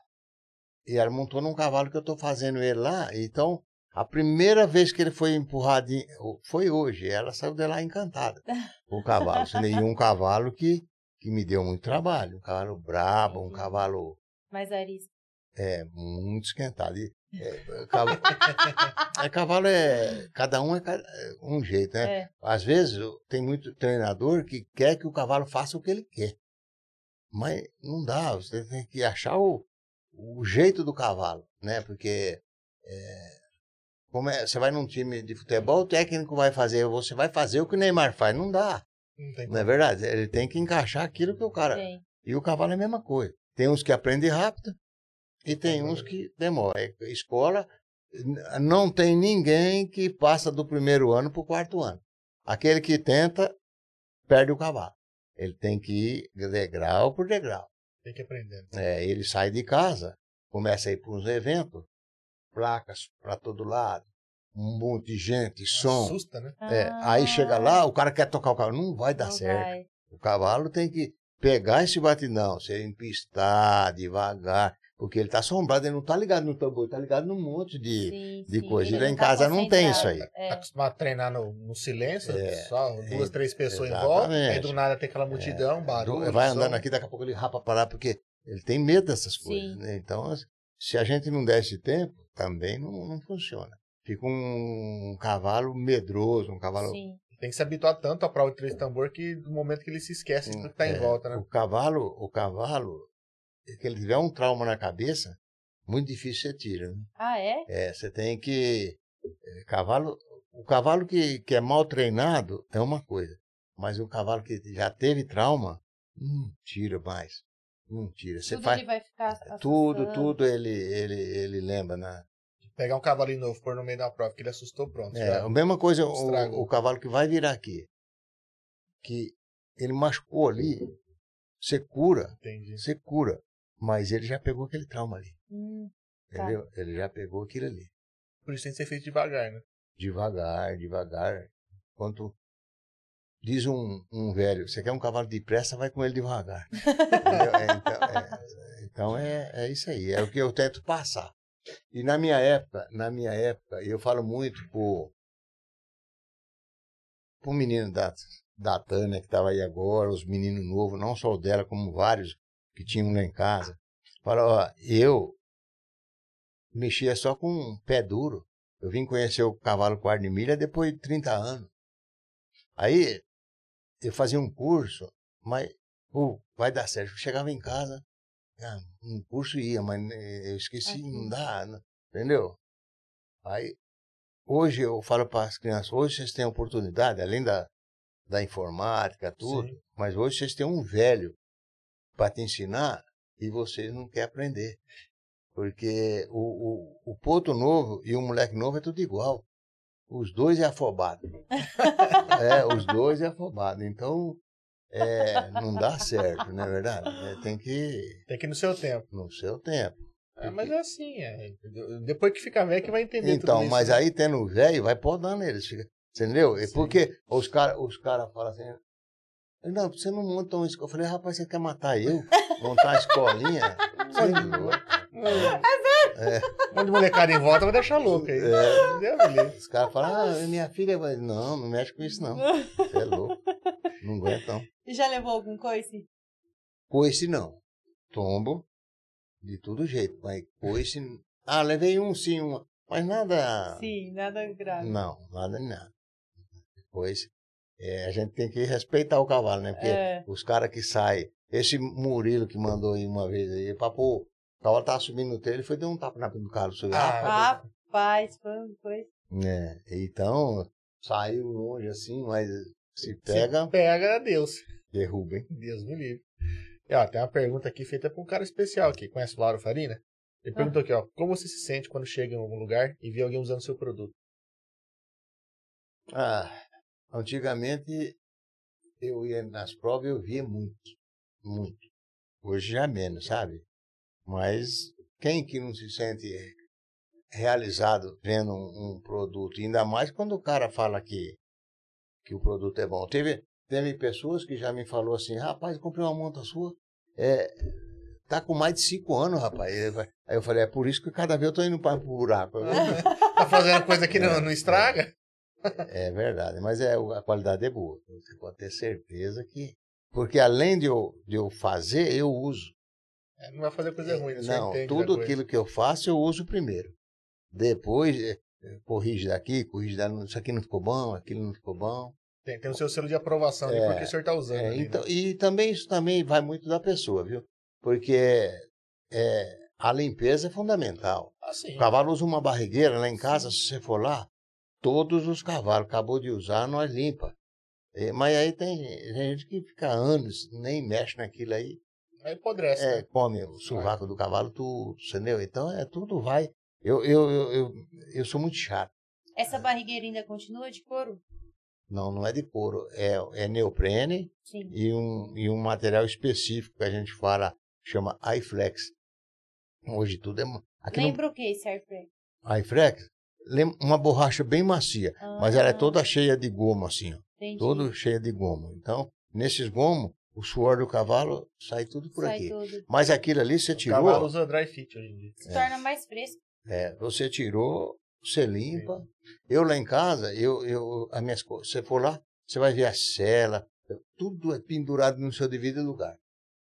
e ela montou num cavalo que eu estou fazendo ele lá. Então, a primeira vez que ele foi empurrado em- foi hoje. Ela saiu de lá encantada com o cavalo. E um cavalo que, que me deu muito trabalho. Um cavalo brabo, um cavalo Mais arisco. é, muito esquentado. E, é, cavalo, é, cavalo é. Cada um é é um jeito, né? É. Às vezes tem muito treinador que quer que o cavalo faça o que ele quer. Mas não dá, você tem que achar o, o jeito do cavalo, né? Porque é, como é, você vai num time de futebol, o técnico vai fazer, você vai fazer o que o Neymar faz. Não dá, Não não é verdade? Ele tem que encaixar aquilo que o cara. Tem. E o cavalo é a mesma coisa. Tem uns que aprendem rápido e tem uns que demoram. É, Escola, não tem ninguém que passa do primeiro ano para o quarto ano. Aquele que tenta, perde o cavalo. Ele tem que ir degrau por degrau. Tem que aprender. É, ele sai de casa, começa a ir para uns eventos, placas para todo lado, um monte de gente, som. Assusta, né? É, aí Ah, chega lá, o cara quer tocar o cavalo. Não vai dar não certo. vai. O cavalo tem que pegar esse batidão, se empistar devagar, porque ele está assombrado, ele não está ligado no tambor, ele está ligado num monte de. Sim, de sim, coisa. E lá em tá casa não tem isso concentrado. Tá É. acostumado a treinar no, no silêncio, É, só duas, é, três pessoas em volta, aí exatamente. do nada tem aquela multidão, barulho. Do- vai som. andando aqui, daqui a pouco ele rapa parar, porque ele tem medo dessas coisas. Né? Então, se a gente não der esse tempo, também não, não funciona. Fica um, cavalo medroso, um cavalo. Sim. Tem que se habituar tanto à prova de três tambor que no momento que ele se esquece do que tá em É, volta, né? O cavalo, o cavalo, se ele tiver um trauma na cabeça, muito difícil você tira. Né? Ah, é? É, você tem que. é, Cavalo, o cavalo que, que é mal treinado é uma coisa, mas o cavalo que já teve trauma, hum, tira mais. Não tira. Você tudo faz ele vai ficar tudo, assustando. tudo ele, ele, ele lembra, né? Pegar um cavalinho novo, pôr no meio da prova, que ele assustou, pronto. É, a mesma coisa o, o cavalo que vai virar aqui. Que ele machucou ali, você cura, Entendi. você cura. Mas ele já pegou aquele trauma ali. Hum, Tá. Entendeu? Ele já pegou aquilo ali. Por isso tem que ser feito devagar, né? Devagar, devagar. Quanto diz um, um velho, você quer um cavalo depressa, vai com ele devagar. Entendeu? É, então, é, então é, é isso aí, é o que eu tento passar. E na minha época, na minha época, eu falo muito pro, pro menino da, da Tânia, que estava aí agora, os meninos novos, não só o dela, como vários que tinham lá em casa. Fala, ó, eu mexia só com um pé duro. Eu vim conhecer o cavalo quarto de milha depois de 30 anos. Aí eu fazia um curso, mas pô, vai dar certo. Eu chegava em casa, ah, um curso ia, mas eh, eu esqueci, não dá, né? entendeu? Aí hoje eu falo para as crianças, hoje vocês têm oportunidade, além da, da informática, tudo, Sim. mas hoje vocês têm um velho para te ensinar e vocês não querem aprender. Porque o, o, o poto novo e o moleque novo é tudo igual. Os dois é afobado. é, os dois é afobado. Então, é, não dá certo, não é verdade? É, tem que Tem que ir no seu tempo. no seu tempo. É, mas é assim, é. Depois que fica velho que vai entender tudo Então, isso, mas né? aí tendo velho, vai podando eles. Fica, entendeu? É Sim. porque os caras os cara falam assim, não, você não monta um escola. Eu falei, rapaz, você quer matar eu? Montar uma escolinha? Você é louco. Um monte de molecada em volta vai deixar louco aí. É. Os caras falam, ah, minha filha vai. Não, não mexe com isso, não. Você é louco. Não aguenta, não. E já levou algum coice? Coice não. Tombo de todo jeito. Mas coice. Ah, levei um sim, uma. Mas nada. Sim, nada grave. Não, nada de nada. Coice. É, a gente tem que respeitar o cavalo, né? Porque É. os caras que saem. Esse Murilo que mandou aí uma vez aí, pra pôr. O cavalo tava subindo no telho, ele foi dar um tapa na do carro. Subiu. Ah, Rapaz, foi um coice. É, então, saiu longe assim, mas se pega, Se pega, Deus. derruba, hein? Deus me livre. E, ó, tem uma pergunta aqui feita pra um cara especial aqui. Conhece o Lauro Farina? Ele Ah. perguntou aqui, ó. Como você se sente quando chega em algum lugar e vê alguém usando seu produto? Ah, antigamente eu ia nas provas eu via muito, muito. Hoje já menos, sabe? Mas quem que não se sente realizado vendo um, um produto? Ainda mais quando o cara fala que, que o produto é bom. Teve, teve pessoas que já me falou assim, rapaz, comprei uma monta sua, é, tá com mais de cinco anos, rapaz. Aí eu falei, é por isso que cada vez eu tô indo para o buraco. Tá fazendo coisa que não, não estraga? É verdade, mas é, a qualidade é boa. Você pode ter certeza que. Porque além de eu, de eu fazer, eu uso. É, não vai fazer coisa ruim, né? Não, tudo aquilo que eu faço, eu uso primeiro. Depois, eh, eh, corrige daqui, corrige dali. Isso aqui não ficou bom, aquilo não ficou bom. Tem, tem o seu selo de aprovação ali, É, porque o senhor tá usando. É, ali, então, né? E também isso também vai muito da pessoa, viu? Porque é, a limpeza é fundamental. Assim, O cavalo usa uma barrigueira lá em casa, se você for lá, todos os cavalos, acabou de usar, nós limpa. É, mas aí tem, tem gente que fica anos, nem mexe naquilo aí, aí apodrece, é, né? come o sovaco do cavalo, tudo, entendeu? Então é tudo vai. Eu, eu, eu, eu, eu sou muito chato. Essa barrigueira ainda continua de couro? Não, não é de couro, é, é neoprene Sim. e um, e um material específico que a gente fala, chama iFlex. Hoje tudo é. Aqui no Lembra o que esse iFlex, lem- uma borracha bem macia. Mas ela é Ah, toda cheia de goma, assim, ó. entendi. Todo cheia de goma. Então, nesses gomos, o suor do cavalo sai tudo por Sai aqui. tudo. Mas aquilo ali você O cavalo tirou, usa dry fit hoje em dia. Se torna mais fresco. é, você tirou, você limpa. Eu lá em casa, eu, eu, as minhas coisas, você for lá, você vai ver a cela, tudo é pendurado no seu devido lugar.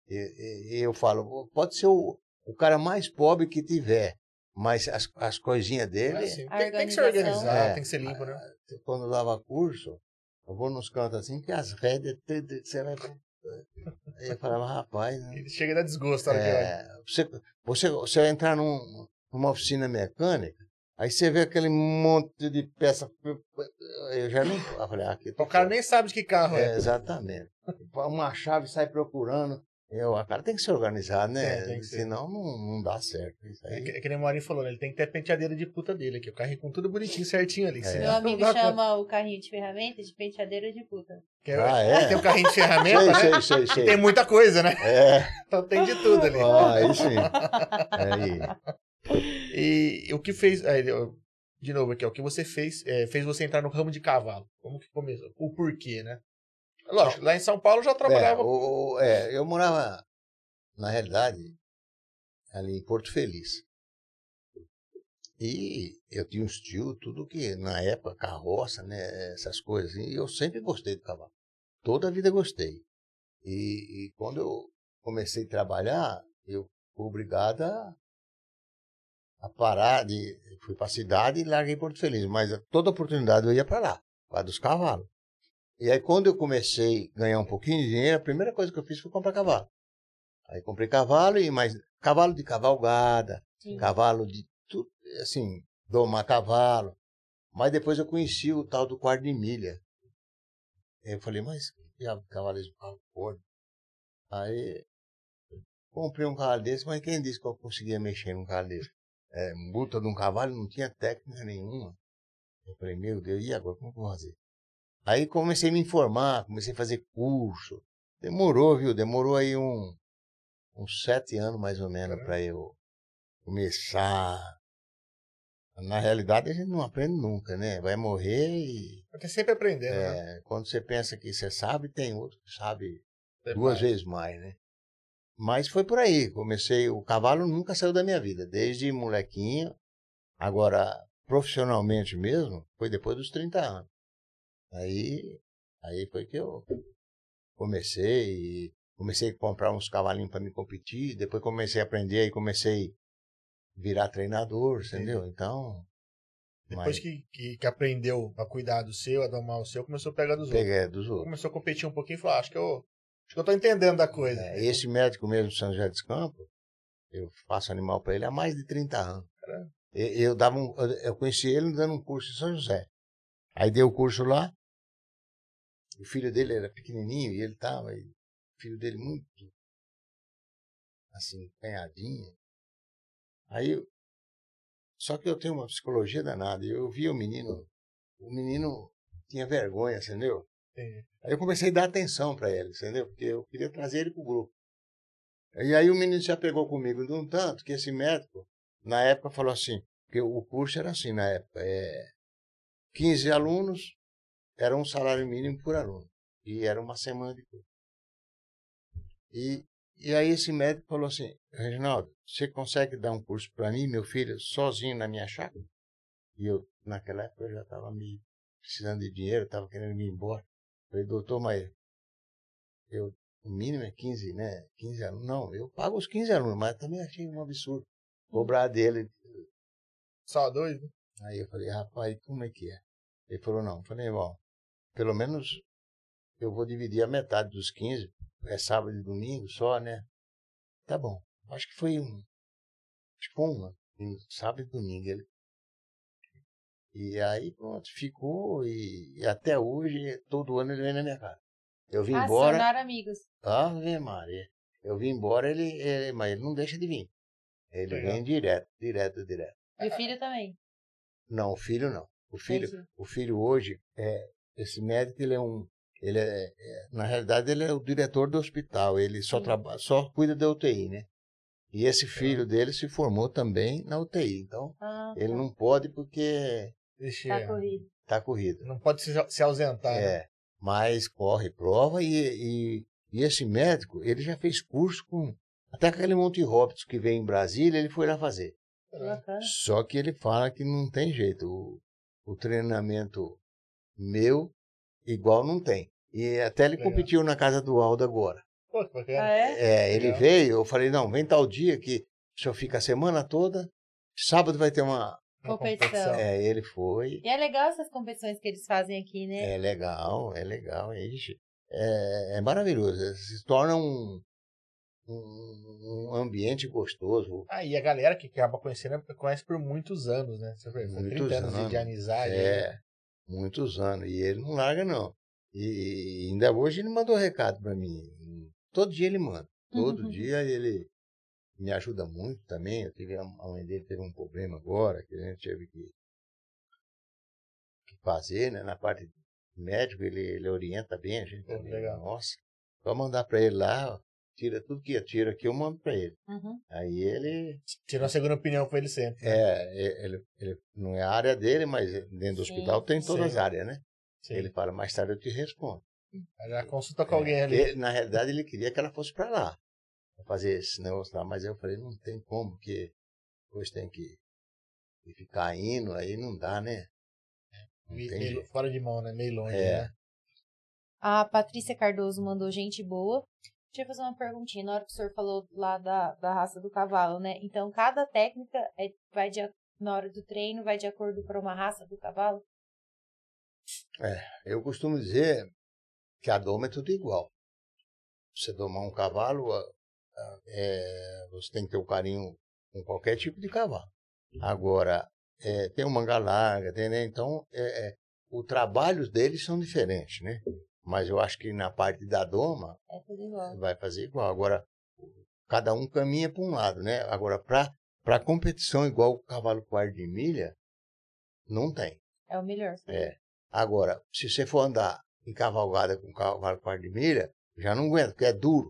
E, e- e eu falo, pode ser o, o cara mais pobre que tiver, mas as, as coisinhas dele, É assim. Tem, tem que ser organizado, É. tem que ser limpo, né? quando eu dava curso, eu vou nos cantos assim, que as rédeas, tudo, você vai. Aí eu falava, rapaz, né? Ele Chega a dar desgosto olha. é, você, você, você vai entrar num, numa oficina mecânica, aí você vê aquele monte de peça. Eu já nem. Eu falei, ah, aqui. O cara nem sabe de que carro é. É, exatamente. Uma chave sai procurando. Eu, a cara tem que se organizar, né? Ser. Senão não, não dá certo. É que, é que nem o Maurinho falou, né? Ele tem que ter a penteadeira de puta dele aqui. O carrinho com tudo bonitinho, certinho ali. É. Meu amigo dá conta. chama o carrinho de ferramenta de penteadeira de puta. Que é- Ah, é? Tem o carrinho de ferramenta, Sei, né? sei, sei, sei. Tem muita coisa, né? É, Então tem de tudo ali. ah, aí sim. Aí. E o que fez. aí, eu- De novo aqui, ó, o que você fez, é, fez você entrar no ramo de cavalo. Como que começou? O porquê, né? Lógico, lá em São Paulo já É, trabalhava. o- o- é, eu morava, na realidade, ali em Porto Feliz. E eu tinha uns tios, tudo que, na época, carroça, né, essas coisas. E eu sempre gostei do cavalo. Toda a vida gostei. E, e quando eu comecei a trabalhar, eu fui obrigado a, a parar de. Fui para a cidade e larguei Porto Feliz. Mas toda oportunidade eu ia para lá, para dos cavalos. E aí, quando eu comecei a ganhar um pouquinho de dinheiro, a primeira coisa que eu fiz foi comprar cavalo. Aí comprei cavalo e mais cavalo de cavalgada, Sim. cavalo de tudo, assim, domar cavalo. Mas depois eu conheci o tal do quarto de milha. Aí eu falei, mas que diabo de cavalo é cavalo? Aí comprei um cavalo desse, mas quem disse que eu conseguia mexer num cavalo desse? É, buta de um cavalo não tinha técnica nenhuma. Eu falei, meu Deus, e agora como que eu vou fazer? Aí comecei a me informar, comecei a fazer curso. Demorou, viu? Demorou aí um, uns sete anos mais ou menos para eu começar. Na realidade a gente não aprende nunca, né? Vai morrer e Porque sempre aprendendo, né? é, quando você pensa que você sabe, tem outro que sabe Tem duas mais. vezes mais, né? Mas foi por aí. Comecei. O cavalo nunca saiu da minha vida, desde molequinho. Agora, profissionalmente mesmo, foi depois dos 30 anos. Aí, aí foi que eu comecei. e Comecei a comprar uns cavalinhos para me competir. Depois comecei a aprender e comecei a virar treinador, entendeu? Então, Depois mas que, que, que aprendeu a cuidar do seu, a domar o seu, começou a pegar dos outros. peguei dos outros. Começou a competir um pouquinho e falou, ah, acho que eu. Acho que eu tô entendendo da coisa. É, esse médico mesmo de São José dos Campos, eu faço animal para ele há mais de 30 anos. Caramba. Eu, eu dava um, eu- eu conheci ele dando um curso em São José. Aí dei o curso lá. O filho dele era pequenininho e ele estava, o filho dele muito assim, canhadinho. Aí, só que eu tenho uma psicologia danada. Eu vi o menino, o menino tinha vergonha, entendeu? Entendi. Aí eu comecei a dar atenção para ele, entendeu? Porque eu queria trazer ele para o grupo. E aí o menino já pegou comigo de um tanto que esse médico, na época, falou assim, porque o curso era assim na época, é 15 alunos, era um salário mínimo por aluno. E era uma semana de curso. E, e aí esse médico falou assim, Reginaldo, você consegue dar um curso para mim, meu filho, sozinho na minha chácara? E eu, naquela época, eu já estava me precisando de dinheiro, estava querendo ir embora. Falei, doutor, mas eu, o mínimo é 15, né? 15 alunos. Não, eu pago os 15 alunos, mas também achei um absurdo cobrar dele. Só dois, né? Aí eu falei, rapaz, como é que é? Ele falou, não. Eu falei, bom, pelo menos eu vou dividir a metade dos 15, é sábado e domingo só, né? Tá bom. Acho que foi um. Acho que foi uma. Sábado e domingo. Ele. E aí, pronto, ficou e, e até hoje, todo ano ele vem na minha casa. Eu vim Ah, se embora. tornaram amigos. Ave Maria. Eu vim embora, ele, ele- mas ele não deixa de vir. Ele Legal. vem direto, direto, direto. E o filho também. Não, o filho não. O filho, Entendi. o filho hoje, é, esse médico, ele é um. Ele é, é- na realidade, ele é o diretor do hospital. Ele só, Sim. trabalha, só cuida da UTI, né? E esse filho dele se formou também na UTI. Então, Ah, ele tá. não pode porque Deixa, Tá corrido. está corrido. Não pode se, se ausentar. né? É, mas corre prova e, e, e esse médico, ele já fez curso com. Até aquele Monte Roberts que veio em Brasília, ele foi lá fazer. Bacana. Só que ele fala que não tem jeito. O, o treinamento meu, igual não tem. E até ele Legal. competiu na casa do Aldo agora. Pô, que. Ah, é? É, ele Legal. veio, eu falei, não, vem tal dia que o senhor fica a semana toda, sábado vai ter uma. Competição. É, ele foi. E é legal essas competições que eles fazem aqui, né? É legal, é legal. Ixi, é, é maravilhoso. Se torna um, um, um ambiente gostoso. Ah, e a galera que acaba conhecendo, conhece por muitos anos, né? Você vê, são Muitos 30 anos de, anos. de amizade. né? É, muitos anos. E ele não larga, não. E ainda hoje ele mandou recado para mim. Todo dia ele manda. Todo dia ele me ajuda muito também. Eu tive, a mãe dele teve um problema agora, que a gente teve que, que fazer, né? Na parte médico, ele, ele orienta bem a gente também. legal. Nossa, vou mandar para ele lá, tira tudo que eu tiro aqui, eu mando para ele. Uhum. Aí ele, Tira uma segunda opinião com ele sempre. né? é, ele, ele não é a área dele, mas dentro do Sim, hospital tem todas sim. as áreas, né? Sim. Ele fala, mais tarde eu te respondo. Aí Já consulta com alguém ali. Ele, na realidade, ele queria que ela fosse para lá, pra fazer esse negócio lá, mas eu falei, não tem como, porque depois tem que, que ficar indo, aí não dá, né? Não Meio- fora de mão, né? Meio longe, É. né? A Patrícia Cardoso mandou gente boa. Deixa eu fazer uma perguntinha. Na hora que o senhor falou lá da, da raça do cavalo, né? Então, cada técnica é, vai de, na hora do treino vai de acordo com uma raça do cavalo? Eu costumo dizer que a doma é tudo igual. Você domar um cavalo, é, você tem que ter o carinho com qualquer tipo de cavalo. Agora, é, tem o manga larga, tem, né? então é, é, o trabalho deles são diferentes, né? Mas eu acho que na parte da doma É tudo igual. vai fazer igual. Agora, cada um caminha para um lado, né? Agora, para competição igual o cavalo quarto de milha, não tem. É o melhor. sabe? É. Agora, se você for andar em cavalgada com cavalo quarto de milha, já não aguenta, porque é duro.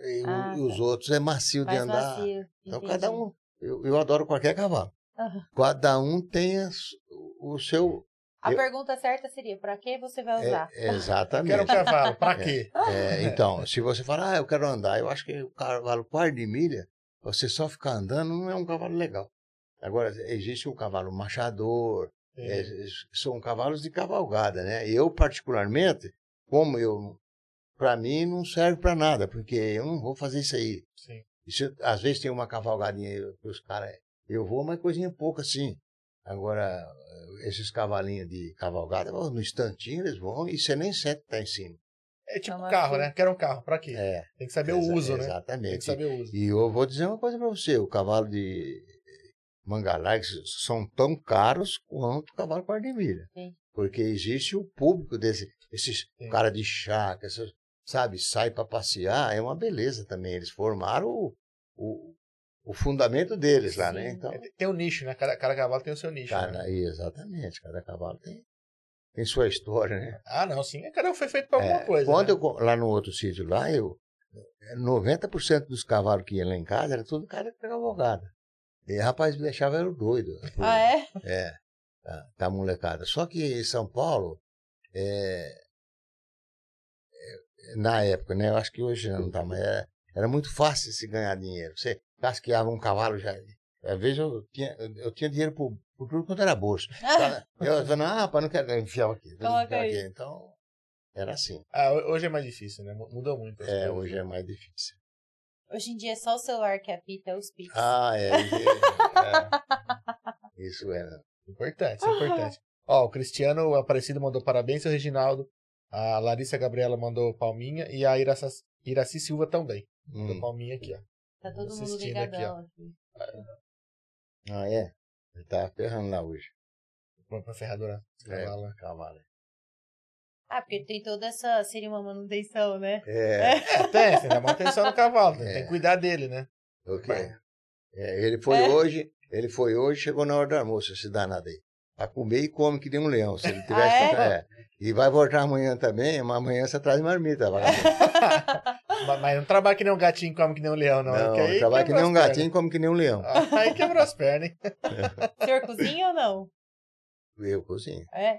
E, Ah, e os tá. outros é macio de Mais andar. macio. Então, entendi. cada um. Eu, eu adoro qualquer cavalo. Aham. Cada um tem as- o seu. A eu- pergunta certa seria: pra que você vai É, usar? Eu quero um exatamente. cavalo. Pra quê? É, então, se você falar, ah, eu quero andar, eu acho que o cavalo quarto de milha, você só ficar andando não é um cavalo legal. Agora, existe o cavalo machador, É. é, são cavalos de cavalgada, né? Eu, particularmente, como eu, para mim, não serve para nada, porque eu não vou fazer isso aí. Sim. Isso, às vezes tem uma cavalgadinha aí que os caras, eu vou, mas coisinha pouca assim. Agora, esses cavalinhos de cavalgada, vão no instantinho eles vão e você nem sente que tá em cima. É tipo Então, carro, assim- né? Quero um carro. Pra quê? É, Tem que saber o uso, né? Tem que Exatamente. saber o uso. E eu vou dizer uma coisa para você, o cavalo de Mangalá são tão caros quanto o cavalo de milha. Sim. Porque existe o público desse, esses Sim. cara de chácara, essas, sabe, sai para passear, é uma beleza também. Eles formaram o, o, o fundamento deles lá, né? Sim. Então, É, Tem um nicho, né? Cada, cada cavalo tem o seu nicho. né? cara, exatamente, cada cavalo tem, tem sua história, né? Ah, não, sim. Cada um foi feito pra alguma É, coisa. Quando né? eu, lá no outro sítio lá, eu 90% dos cavalos que iam lá em casa era tudo cara de cavalgada. E rapaz, me deixava eu doido. Ah, é? É, tá, tá molecada. Só que em São Paulo, é, é, na época, né? Eu acho que hoje não tá, mas era, era muito fácil se ganhar dinheiro. Você casqueava um cavalo já. Às vezes eu tinha, eu tinha dinheiro por, por tudo quanto era bolso. Eu falei, ah, rapaz, não quero enfiar aqui. Coloca aí. aqui. Então, era assim. Ah, ho- hoje é mais difícil, né? Mu- Mudou muito. É, coisas. hoje é mais difícil. Hoje em dia é só o celular que apita os pix. Ah, é. é. Isso é. Importante, isso é importante. Ó, o Cristiano Aparecido mandou parabéns, o Reginaldo. A Larissa Gabriela mandou palminha e a Iraci, Iraci Silva também. Mandou Hum. palminha aqui, ó. Tá todo mundo assistindo aqui, ligadão aqui. Ah, é? Ele tá ferrando lá hoje. Põe pra ferradura. É, Cavalo, né? cavalo. Ah, porque tem toda essa. Seria uma manutenção, né? É. É, tem, tem que dar manutenção no cavalo, tem, É. tem que cuidar dele, né? O quê? É, ele foi É? hoje, ele foi hoje, chegou na hora do almoço, esse danado aí. Pra comer e come que nem um leão. Se ele tivesse. Ah, é? E vai voltar amanhã também, mas amanhã você traz marmita. vagabundo. mas, não trabalha que nem um gatinho, come que nem um leão, não. Não, aí trabalha que nem um gatinho e come que nem um leão. pernas. Aí quebrou as pernas, hein? O senhor cozinha ou não? Eu cozinho. É?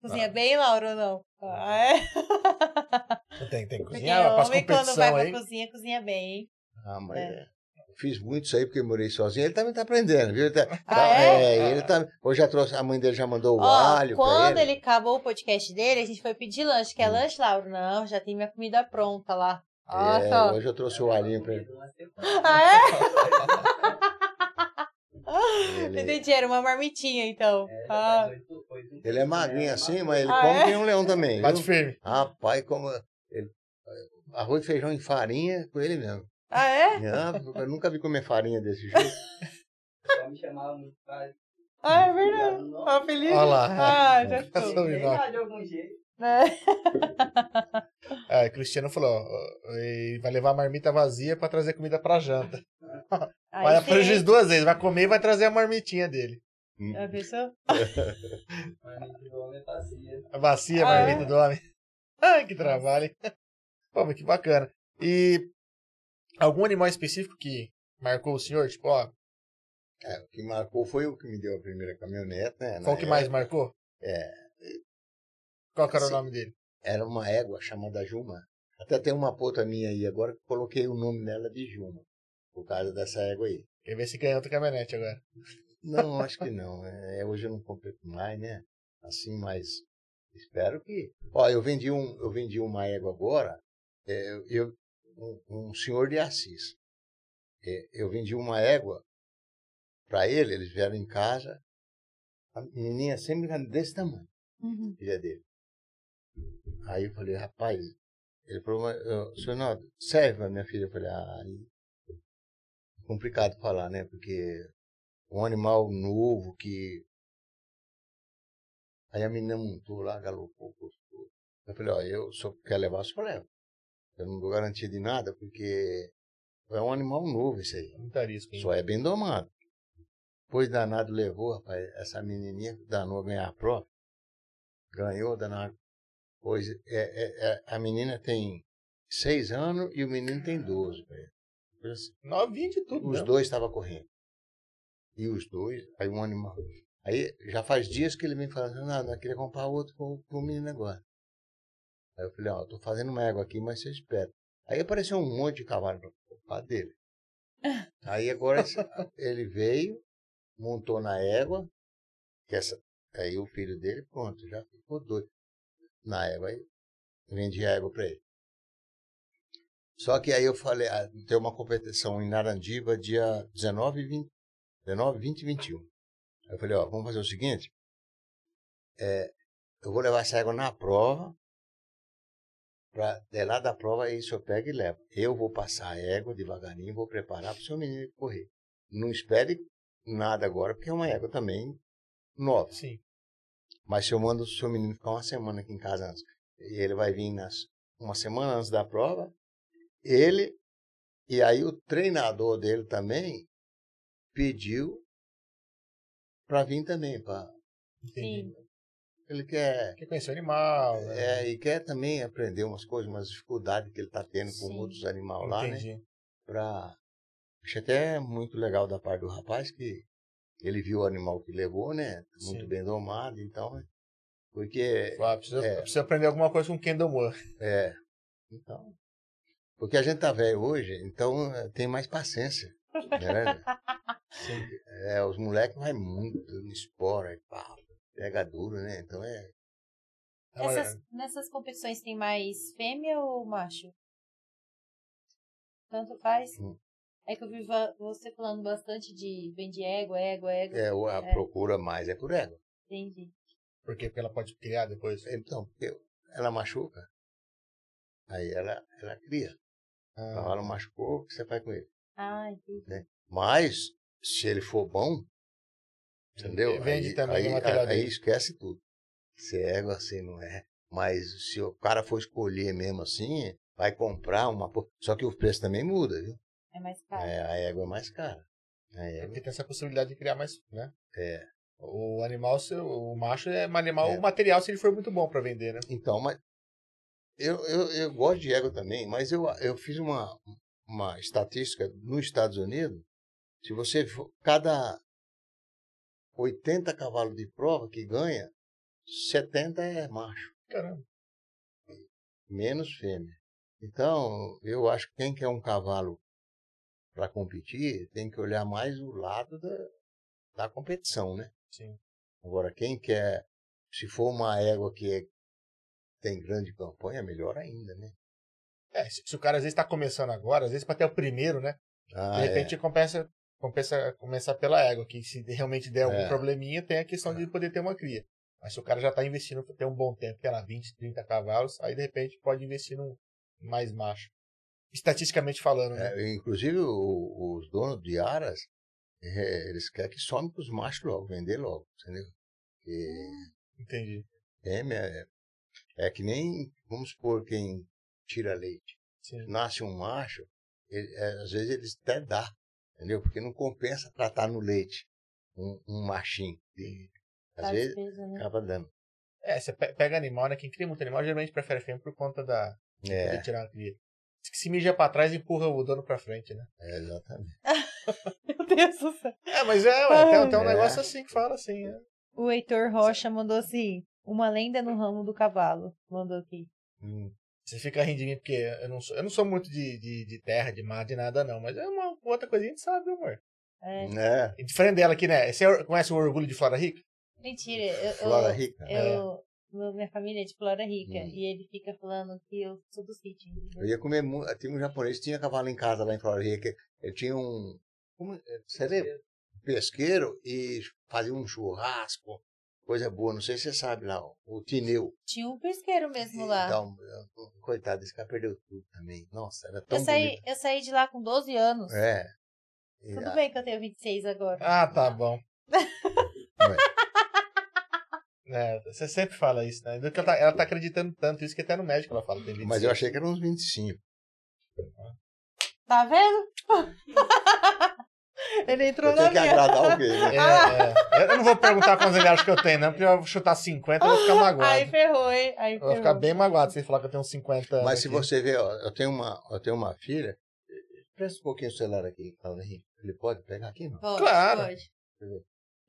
Cozinha Ah. bem, Laura, ou não? Ah, é? Tem, tem que cozinhar, pras homem, quando vai competição pra aí. cozinha, cozinha bem, hein? Ah, mas É. é. Fiz muito isso aí porque eu morei sozinho. Ele também tá aprendendo, viu? Ele tá, Ah, tá- é? ele tá. Hoje já trouxe, a mãe dele já mandou o Ó, alho pra quando ele. ele acabou o podcast dele, a gente foi pedir lanche. Quer Hum. lanche, Laura? Não, já tem minha comida pronta lá. Ó, É, hoje eu trouxe o alhinho pra ele. Ah, é? Ele- Entendi, era uma marmitinha, então. Ah, Ele é magrinho assim, mas ele Ah, come é? que um leão também. Bate viu? firme. Rapaz, como. Ele, arroz, feijão e farinha com ele mesmo. ah é? Não, eu nunca vi comer farinha desse jeito. Só me chamava muito pra... Ah, é verdade. Ó, Felipe. Olha lá. Ah, já nós. de algum jeito. É. É, o Cristiano falou, ó, vai levar a marmita vazia pra trazer comida pra janta. Aí Vai prejuízo duas vezes, vai comer e vai trazer a marmitinha dele. Já pensou? Mas de homem é. A bacia, a Ah, marmita do homem. Ai, que trabalho, hein? Pô, mas que bacana. E algum animal específico que marcou o senhor? Tipo, ó, É, o que marcou foi o que me deu a primeira caminhonete, né? qual que mais marcou? É. Qual era o nome dele? Era uma égua chamada Juma. Até tem uma pota minha aí agora que coloquei o nome nela de Juma. Por causa dessa égua aí. Quer ver se ganha outra caminhonete agora. Não, acho que não. É, hoje eu não comprei mais, né? Assim, mas espero que. Ó, eu vendi um, eu vendi uma égua agora. é, eu, eu- um, um senhor de Assis. É, eu vendi uma égua para ele. Eles vieram em casa. A menininha sempre desse tamanho, Uhum. filha dele. Aí eu falei, rapaz, ele falou, mas, ô, senhor Naldo, serve pra minha filha? Eu falei, ah, é complicado falar, né? Porque um animal novo que. Aí a menina montou lá, galopou, postou. Eu falei, ó, eu só quer levar, só leva. Eu não dou garantia de nada, porque é um animal novo isso aí. Muito arisco, hein? Só é bem domado. Pois danado levou, rapaz, essa menininha danou a ganhar a prova. Ganhou, danado. Pois é, é- é- a menina tem seis anos e o menino tem 12. velho. Coisa assim. Novinho de tudo, Os dois estavam correndo. E os dois, aí um animal. Aí já faz dias que ele vem falando, nada, eu queria comprar outro pro, pro menino agora. Aí eu falei, ó, eu tô fazendo uma égua aqui, mas você espera. Aí apareceu um monte de cavalo pra comprar dele. Aí agora ele veio, montou na égua, que essa, aí o filho dele, pronto, já ficou doido. Na égua, aí vendi a égua pra ele. Só que aí eu falei, ah, tem uma competição em Narandiba dia 19 e 20, 19, 20 e 21. Aí eu falei, ó, vamos fazer o seguinte, é, eu vou levar essa égua na prova, pra, de lá da prova, aí o senhor pega e leva. Eu vou passar a égua devagarinho, vou preparar para o seu menino correr. Não espere nada agora, porque é uma égua também nova. Sim. Mas se eu mando o seu menino ficar uma semana aqui em casa antes, e ele vai vir nas, uma semana antes da prova, ele e aí o treinador dele também pediu para vir também, para Entendi. Sim. ele quer Quer conhecer o animal, né? é, e quer também aprender umas coisas, umas dificuldades que ele está tendo com Sim. outros animais lá, né? Entendi. Pra... Achei até muito legal da parte do rapaz que ele viu o animal que levou, né? Muito Sim. bem domado, então, né? porque Ah, precisa, É. precisa aprender alguma coisa com Kendall Moore. É. Então. Porque a gente tá velho hoje, então eh, tem mais paciência. Né? é, os moleques vai muito no espora e pá, pega duro, né? Então é. Essas, nessas competições tem mais fêmea ou macho? Tanto faz? Hum. É que eu vi você falando bastante de vende égua, égua, égua. é o- a É. procura mais é por égua. Entendi. Por quê? Porque ela pode criar depois. Então, porque ela machuca, aí ela, ela cria. O Ah, cavalo machucou, o que você faz com ele? Ah, entendi. Mas, se ele for bom, entendeu? Vende aí, também aí, o material aí dele. esquece tudo. Se é égua assim, não é. Mas se o cara for escolher mesmo assim, vai comprar uma. Só que o preço também muda, viu? É mais caro. É, a égua é mais cara. A é égua, porque tem essa possibilidade de criar mais, né? é. O animal, o macho é um animal, É. o material se ele for muito bom pra vender, né? Então, mas. Eu, eu, eu gosto de égua também, mas eu, eu fiz uma, uma estatística nos Estados Unidos. Se você for. Cada 80 cavalos de prova que ganha, 70 é macho. Caramba. menos fêmea. Então, eu acho que quem quer um cavalo para competir tem que olhar mais o lado da, da competição, né? Sim. Agora, quem quer, se for uma égua que é- tem grande campanha, melhor ainda, né? É, se, se o cara às vezes tá começando agora, às vezes pra ter o primeiro, né? Ah, De repente compensa, compensa começar pela égua, que se realmente der algum É. probleminha, tem a questão de poder ter uma cria. Mas se o cara já tá investindo pra ter um bom tempo, que era 20, 30 cavalos, aí de repente pode investir num mais macho. Estatisticamente falando, né? é, inclusive, o- os donos de aras, é, eles querem que some para os machos logo, vender logo, entendeu? Porque Entendi. fêmea é, é que nem, vamos supor, quem tira leite. Sim. Nasce um macho, ele- é, às vezes eles até dá, entendeu? Porque não compensa tratar no leite um, um machinho. E, às Tá vezes despesa, né? acaba dando. É, você pe- pega animal, né? Quem cria muito animal geralmente prefere fêmea por conta da. É, de tirar a cria. Diz que se mija pra trás empurra o dono pra frente, né? é, exatamente. Meu Deus do céu. É, mas é, ué, tem, tem um É. negócio assim que fala assim, né? O Heitor Rocha mandou assim: uma lenda no ramo do cavalo. Mandou aqui. Hum, Você fica rindo de mim porque eu não sou, eu não sou muito de, de, de terra, de mar, de nada, não. Mas é uma outra coisinha que a gente sabe, amor. É, né? E diferente dela aqui, né? Você or- conhece o orgulho de Flora Rica? mentira, eu, Flora eu, rica. eu- meu- minha família é de Flora Rica Hum. e ele fica falando que eu sou do sítio. entendeu? Eu ia comer muito. Tinha um japonês que tinha cavalo em casa lá em Florida. que Ele tinha um. Como, é, você lembra? Pesqueiro e fazia um churrasco. Coisa boa. Não sei se você sabe lá. O Tineu. Tinha um pesqueiro mesmo lá. Então, coitado, esse cara perdeu tudo também. Nossa, era tão eu, saí, bonito. eu saí de lá com 12 anos. É. E Tudo a- bem que eu tenho 26 agora. Ah, tá bom. É, você sempre fala isso, né? Do que Ela tá, ela tá acreditando tanto isso que até no médico ela fala. Tem 25. Mas eu achei que era uns 25. Tá vendo? ele entrou Eu na tenho que minha. agradar alguém, né? É, é. Eu não vou perguntar quantos ele acha que eu tenho, não, porque eu vou chutar 50 eu vou ficar magoado. Aí ferrou, hein? Aí Eu vou ferrou. ficar bem magoado se ele falar que eu tenho uns 50 anos. Mas se aqui. você ver, ó, eu tenho uma, eu tenho uma filha. Presta um pouquinho o celular aqui, Paulo Henrique. Ele pode pegar aqui, não? Pode, Claro. pode.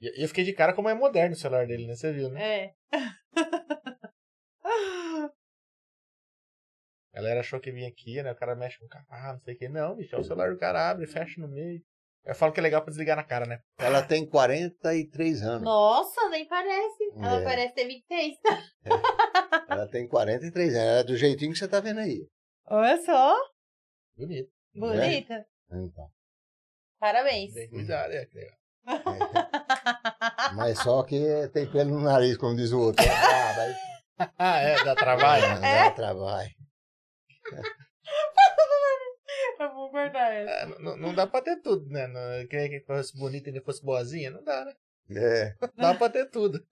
E eu fiquei de cara como é moderno o celular dele, né? Você viu, né? É. A galera achou que vinha aqui, né? O cara mexe com o cavalo, não sei o que. Não, bicho, é o celular do cara, abre, fecha no meio. Eu falo que é legal pra desligar na cara, né? Ela tem 43 anos. Nossa, nem parece. Ela É. parece ter 26. Ela tem 43 anos. Ela é do jeitinho que você tá vendo aí. Olha só. Bonito. Bonita. Então. Parabéns. Bem cuidado, é, que legal. Mas só que tem pelo no nariz, como diz o outro. Ah, Ah, é, dá trabalho. dá trabalho. Eu vou guardar essa. É, não, não dá pra ter tudo, né? Não, queria que fosse bonita e fosse boazinha, não dá, né? É. Dá pra ter tudo.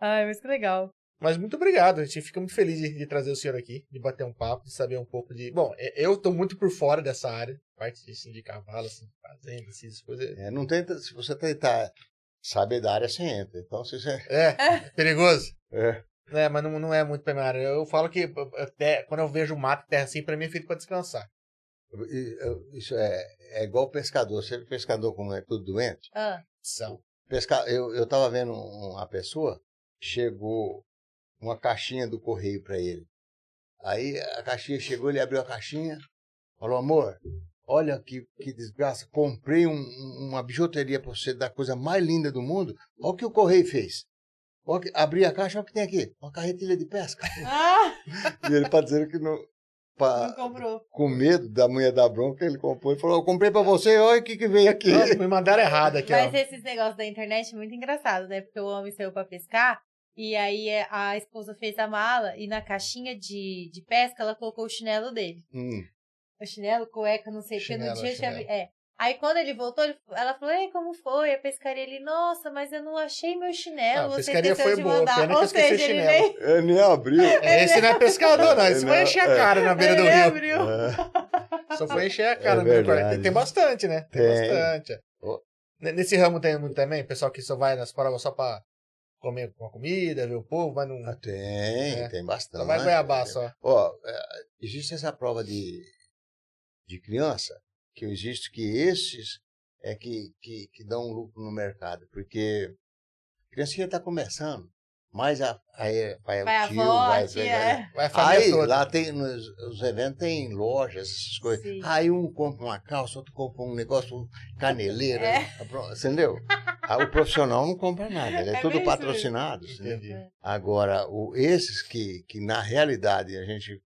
Ai, mas que legal. Mas muito obrigado, a gente fica muito feliz de, de trazer o senhor aqui, de bater um papo, de saber um pouco de. Bom, é, eu tô muito por fora dessa área, parte de, assim, de cavalo, assim, fazenda, assim, essas coisas. É, não tenta, se você tentar saber da área, você entra. Então, se você. É, perigoso. É. É, mas não, não é muito pra minha área. Eu falo que até, quando eu vejo mato e terra assim, pra mim é feito pra descansar. Isso é, é igual pescador. Você vê pescador como é tudo doente? Ah, São. Pesca... Eu, eu tava vendo uma pessoa, chegou uma caixinha do correio para ele. Aí a caixinha chegou, ele abriu a caixinha, falou, amor, olha que, que desgraça, comprei um- um- uma bijuteria para você da coisa mais linda do mundo, olha o que o correio fez. Olha que- abri a caixa, olha o que tem aqui, uma carretilha de pesca. ah e ele para dizer que não... pra- não comprou. com medo da mulher da bronca, ele comprou e falou, eu comprei para você, olha o que, que veio aqui. Me mandaram errado aqui, Mas ó. esses negócios da internet é muito engraçado, né? Porque o homem saiu pra pescar e aí é, a esposa fez a mala e na caixinha de, de pesca ela colocou o chinelo dele. Hum. O chinelo, cueca, não sei o que, no Chinelo, dia tinha... chinelo. É. Aí quando ele voltou, ele- ela falou, ei, como foi? A pescaria, ele, nossa, mas eu não achei meu chinelo. Ah, a você pescaria foi de boa, mandar. Ou seja, ele chinelo. nem... Ele nem abriu. Esse não é pescador, não. Esse vai Não, encher a cara na beira do ele rio. abriu. É. Só foi encher a cara É no meu quarto. verdade. Tem, tem bastante, né? Tem, Tem. bastante. N- Nesse ramo tem muito também? Pessoal que só vai nas provas só pra comer uma comida, ver o povo, mas não. Ah, Tem, É. tem bastante. Só vai goiabá só. Ó, é, existe essa prova de, de criança, que existe que esses é que, que, que dão um lucro no mercado, porque a criancinha está começando, mas a, aí vai, Vai o a tio, avó, vai, a tia, Vai a família Aí, toda. lá tem, nos os eventos tem lojas, essas coisas. Sim. Aí um compra uma calça, outro compra um negócio, um caneleira, É. entendeu? Aí o profissional não compra nada, ele é, É tudo patrocinado. Entendi. Agora, o, esses que, que na realidade a gente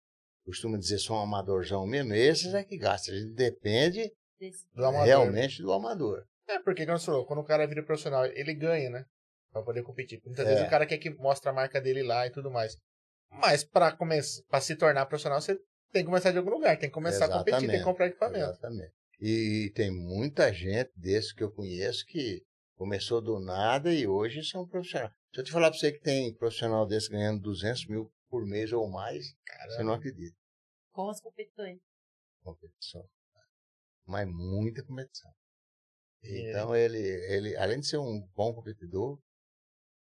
costuma dizer são amadorzão mesmo, esses é que gastam. A gente depende Desse- Do realmente do amador. É, porque, falou, quando o cara vira profissional, ele ganha, né? Pra poder competir. Muitas É. vezes o cara quer que mostre a marca dele lá e tudo mais. Mas pra, começar, pra se tornar profissional, você tem que começar de algum lugar. Tem que começar a competir, tem que Exatamente. comprar equipamento. Exatamente. E, tem muita gente desses que eu conheço que começou do nada e hoje são profissionais. Se eu te falar pra você que tem profissional desse ganhando 200 mil por mês ou mais, você não acredita. Com as competições. Competição. Mas muita competição. E Então ele, ele, além de ser um bom competidor,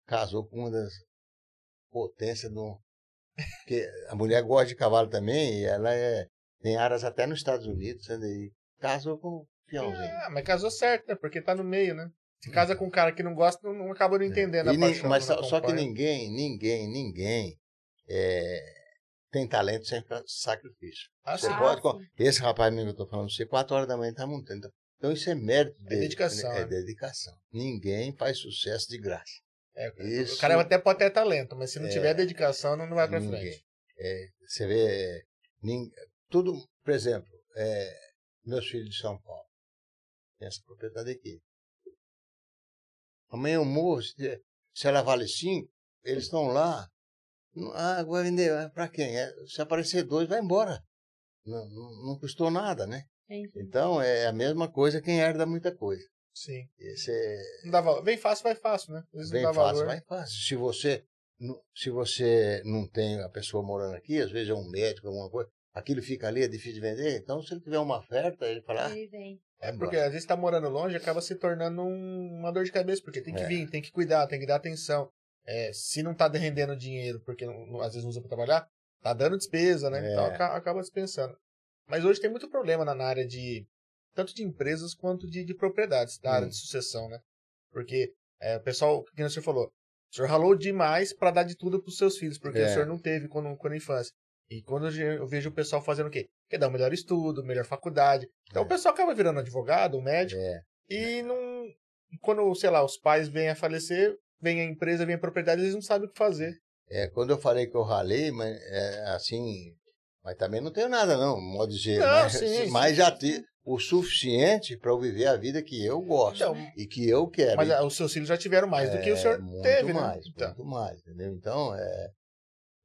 casou com uma das potências do. Porque a mulher gosta de cavalo também, e ela é, tem aras até nos Estados Unidos, sabe? e casou com o fiãozinho. Ah, mas casou certo, né? Porque tá no meio, né? Se casa com um cara que não gosta, não, não acaba não entendendo É. A nem- paixão. mas só, só que ninguém, ninguém, ninguém é, tem talento sem sacrifício. Ah, Você. Ah, pode. sim. Esse rapaz mesmo que eu tô falando, você, quatro horas da manhã tá montando. Então, então isso é mérito dele. dedicação, É né? dedicação. Ninguém faz sucesso de graça. É, Isso. O cara até pode ter talento, mas se não É. tiver dedicação, não, não vai pra Ninguém. frente. É, você vê, nin- tudo, por exemplo, é, meus filhos de São Paulo, tem essa propriedade aqui. Amanhã eu morro, se, se ela vale cinco, eles estão lá. Ah, vai vender, ah, pra quem? É, se aparecer dois, vai embora. Não, não, não custou nada, né? Entendi. Então é a mesma coisa quem herda muita coisa. Sim. Esse é, Não dá valor. Vem fácil, vai fácil, né? Dá fácil, valor. vai fácil. Se você, não- se você não tem a pessoa morando aqui, às vezes é um médico, alguma coisa, aquilo fica ali, é difícil de vender. Então, se ele tiver uma oferta, ele fala, ah, Ele vem. É porque às vezes tá morando longe acaba se tornando um- uma dor de cabeça, porque tem que É. vir, tem que cuidar, tem que dar atenção. É, se não tá rendendo dinheiro, porque não- às vezes não usa pra trabalhar, tá dando despesa, né? É. Então aca- acaba dispensando. Mas hoje tem muito problema na, na área de. tanto de empresas quanto de, de propriedades, da área Hum. de sucessão, né? Porque é, o pessoal, que o senhor falou, o senhor ralou demais pra dar de tudo pros seus filhos, porque É. o senhor não teve quando, quando infância. E quando eu vejo o pessoal fazendo o quê? Quer dar um melhor estudo, melhor faculdade. Então É. o pessoal acaba virando advogado, médico, é, e não. Quando, sei lá, os pais vêm a falecer, vem a empresa, vem a propriedade, eles não sabem o que fazer. é, quando eu falei que eu ralei, mas é, assim, mas também não tenho nada não, modo de dizer, Não, mas, sim, mas sim, já tive o suficiente para eu viver a vida que eu gosto Então, e que eu quero. mas E- ah, os seus filhos já tiveram mais do que o É, senhor muito teve, mais, né? Então, Muito mais, entendeu? Então, é,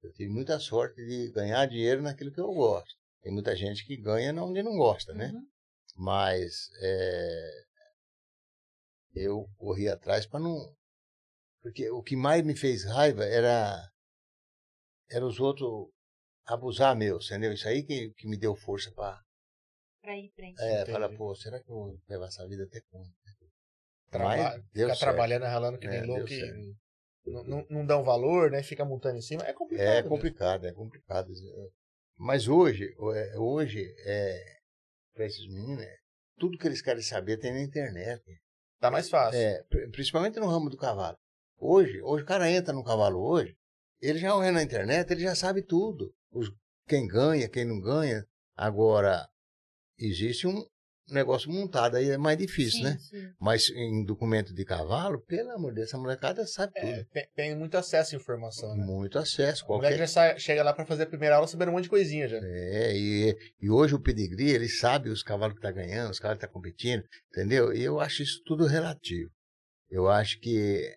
eu tive muita sorte de ganhar dinheiro naquilo que eu gosto. Tem muita gente que ganha onde não gosta, né? Uhum. Mas é, eu corri atrás para não. Porque o que mais me fez raiva era, era os outros abusar meu, entendeu? Isso aí que, que me deu força para Pra ir frente. é, falar, pô, será que eu vou levar essa vida até quando? traba Mas ficar certo. trabalhando, ralando que É, nem deu louco. Não, não, dão valor, né? Fica montando em cima. É complicado. É mesmo. complicado, é complicado. Mas hoje, é, hoje, é, para esses meninos, é, tudo que eles querem saber tem na internet. Tá mais fácil. É, pri- principalmente no ramo do cavalo. Hoje, hoje o cara entra no cavalo hoje, ele já olha na internet, ele já sabe tudo. Os, quem ganha, quem não ganha. Agora, existe um negócio montado aí, é mais difícil, sim, né? sim. Mas em documento de cavalo, pelo amor de Deus, essa molecada sabe tudo. É, tem, tem muito acesso à informação, né? Muito acesso. O moleque Qualquer já sai- chega lá pra fazer a primeira aula sabendo um monte de coisinha já. É, e, e hoje o pedigree, ele sabe os cavalos que tá ganhando, os cavalos que tá competindo, entendeu? E eu acho isso tudo relativo. Eu acho que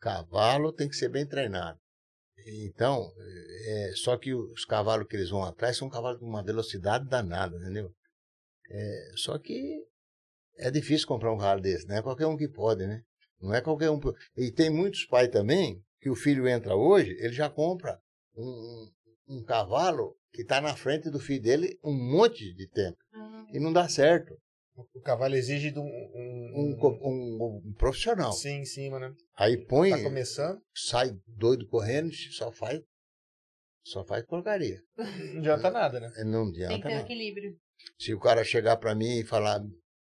cavalo tem que ser bem treinado. Então, é, só que os cavalos que eles vão atrás são cavalos com uma velocidade danada, entendeu? É, só que é difícil comprar um cavalo desse, não é qualquer um que pode, né? Não é qualquer um. E tem muitos pais também que o filho entra hoje, ele já compra um, um, um cavalo que está na frente do filho dele um monte de tempo. Ah, E não dá certo. O cavalo exige de um. um, Um, um- um profissional. Sim, em cima, né? Aí põe, Tá começando. sai doido correndo, só faz. Só faz porcaria. Não adianta nada, né? Não tem que adianta. ter um Não. equilíbrio. Se o cara chegar para mim e falar,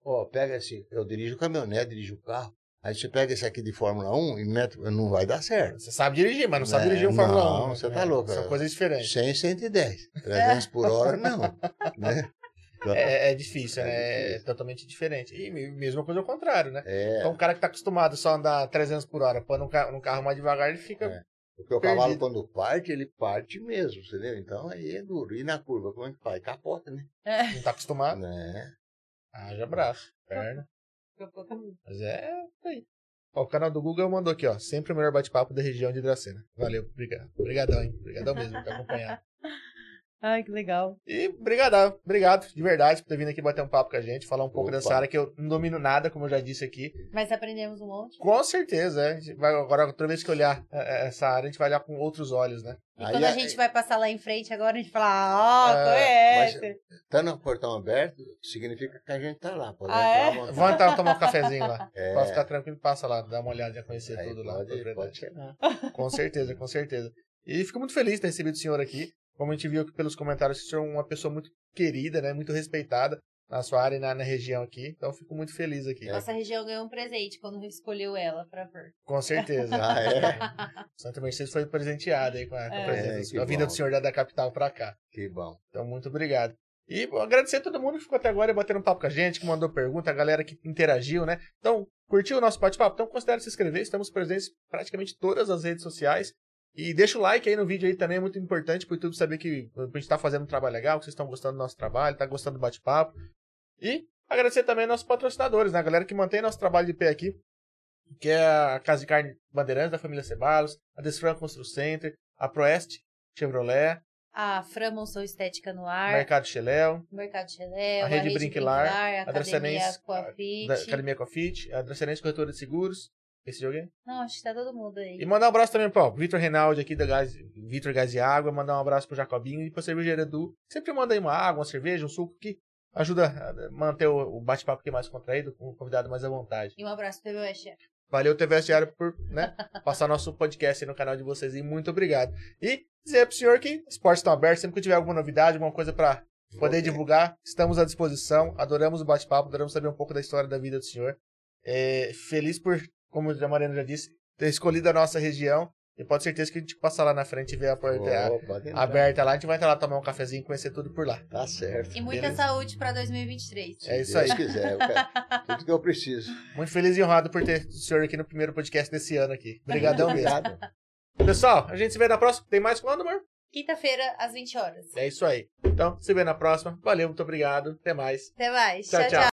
ó, pega esse, eu dirijo caminhonete, dirijo carro. Aí você pega esse aqui de Fórmula 1 e mete, não vai dar certo. Você sabe dirigir, mas não sabe É, dirigir um Fórmula 1. não, né? você tá louco, São é. coisas diferentes. 100, 110. 300 por hora, não. Né? É, é difícil, É né? É difícil. totalmente diferente. E me- mesma coisa ao contrário, né? É, Então, um cara que tá acostumado só a andar 300 por hora, carro, num carro mais devagar, ele fica. É. porque o cavalo, perdido. quando parte, ele parte mesmo, entendeu? Então aí é duro. E na curva, como é que faz? Capota, né? Não tá acostumado. né? Haja braço, perna. Daqui a pouco eu- Mas é aí. Ó, o canal do Google mandou aqui, ó. Sempre o melhor bate-papo da região de Dracena. Valeu, obrigado. Obrigadão, hein? Obrigadão mesmo por acompanhar. Ai, que legal. E obrigado, obrigado de verdade por ter vindo aqui bater um papo com a gente, falar um pouco Opa. dessa área que eu não domino nada, como eu já disse aqui. Mas aprendemos um monte. Com certeza, é. A gente vai, agora, toda vez que olhar é, é, essa área, a gente vai olhar com outros olhos, né? E Aí quando a gente vai passar lá em frente, agora a gente fala, ó, É, mas- conhece. Estando o portão aberto, significa que a gente tá lá. Pode Ah, entrar é? vontade. Vamos então tomar um cafezinho lá. É. Pode ficar tranquilo, passa lá, dá uma olhada, conhecer Aí tudo lá. pode, propriedade. pode chegar. Com certeza, com certeza. E fico muito feliz de ter recebido o senhor aqui. Como a gente viu aqui pelos comentários, que o senhor é uma pessoa muito querida, né? Muito respeitada na sua área e na, na região aqui. Então fico muito feliz aqui. Nossa região ganhou um presente quando escolheu ela pra ver. Com certeza. Ah, é? Santa Mercedes foi presenteada aí com a, com a É. presença, É, a vinda do senhor da, da capital pra cá. Que bom. Então, muito obrigado. E bom, agradecer a todo mundo que ficou até agora batendo um papo com a gente, que mandou pergunta, a galera que interagiu, né? Então, curtiu o nosso bate-papo? Então, considere se inscrever. Estamos presentes em praticamente todas as redes sociais. E deixa o like aí no vídeo aí também, é muito importante para o YouTube saber que a gente está fazendo um trabalho legal, que vocês estão gostando do nosso trabalho, tá gostando do bate-papo. E agradecer também aos nossos patrocinadores, né? A galera que mantém nosso trabalho de pé aqui, que é a Casa de Carne Bandeirantes, da família Cebalos, a Desfran Constru Center, a Proeste Chevrolet, A Framonson Estética no Ar, Mercado Cheléu, Mercado Cheléu, A Rede Brinquilar, a a Academia Coafit. Academia Cofit, a Dracenense Corretora de Seguros, esse jogo aí. Não, acho que tá todo mundo aí. E mandar um abraço também pro Vitor Reinaldi aqui da Gás, Vitor Gás e Água, mandar um abraço pro Jacobinho e pra cervejeira Edu. Sempre manda aí uma água, uma cerveja, um suco que ajuda a manter o o bate-papo aqui mais contraído, com o convidado mais à vontade. E um abraço pro meu chefe. Valeu, TV Diário, por né, passar nosso podcast aí no canal de vocês e muito obrigado. E dizer pro senhor que os portas estão abertos, sempre que tiver alguma novidade, alguma coisa pra poder divulgar, estamos à disposição. Adoramos o bate-papo, adoramos saber um pouco da história da vida do senhor. É, feliz por, como a Mariana já disse, ter escolhido a nossa região. E pode ter certeza que a gente passa lá na frente e vê a porta Oh, aberta lá. A gente vai entrar lá tomar um cafezinho e conhecer tudo por lá. Tá certo. E muita Beleza. saúde pra 2023. Se É isso Deus aí. quiser, eu quero tudo que eu preciso. Muito feliz e honrado por ter o senhor aqui no primeiro podcast desse ano aqui. Obrigadão mesmo. Obrigado. Pessoal, a gente se vê na próxima. Tem mais quando, amor? Quinta-feira, às 20 horas. É isso aí. Então, se vê na próxima. Valeu, muito obrigado. Até mais. Até mais. Tchau, tchau. tchau. tchau.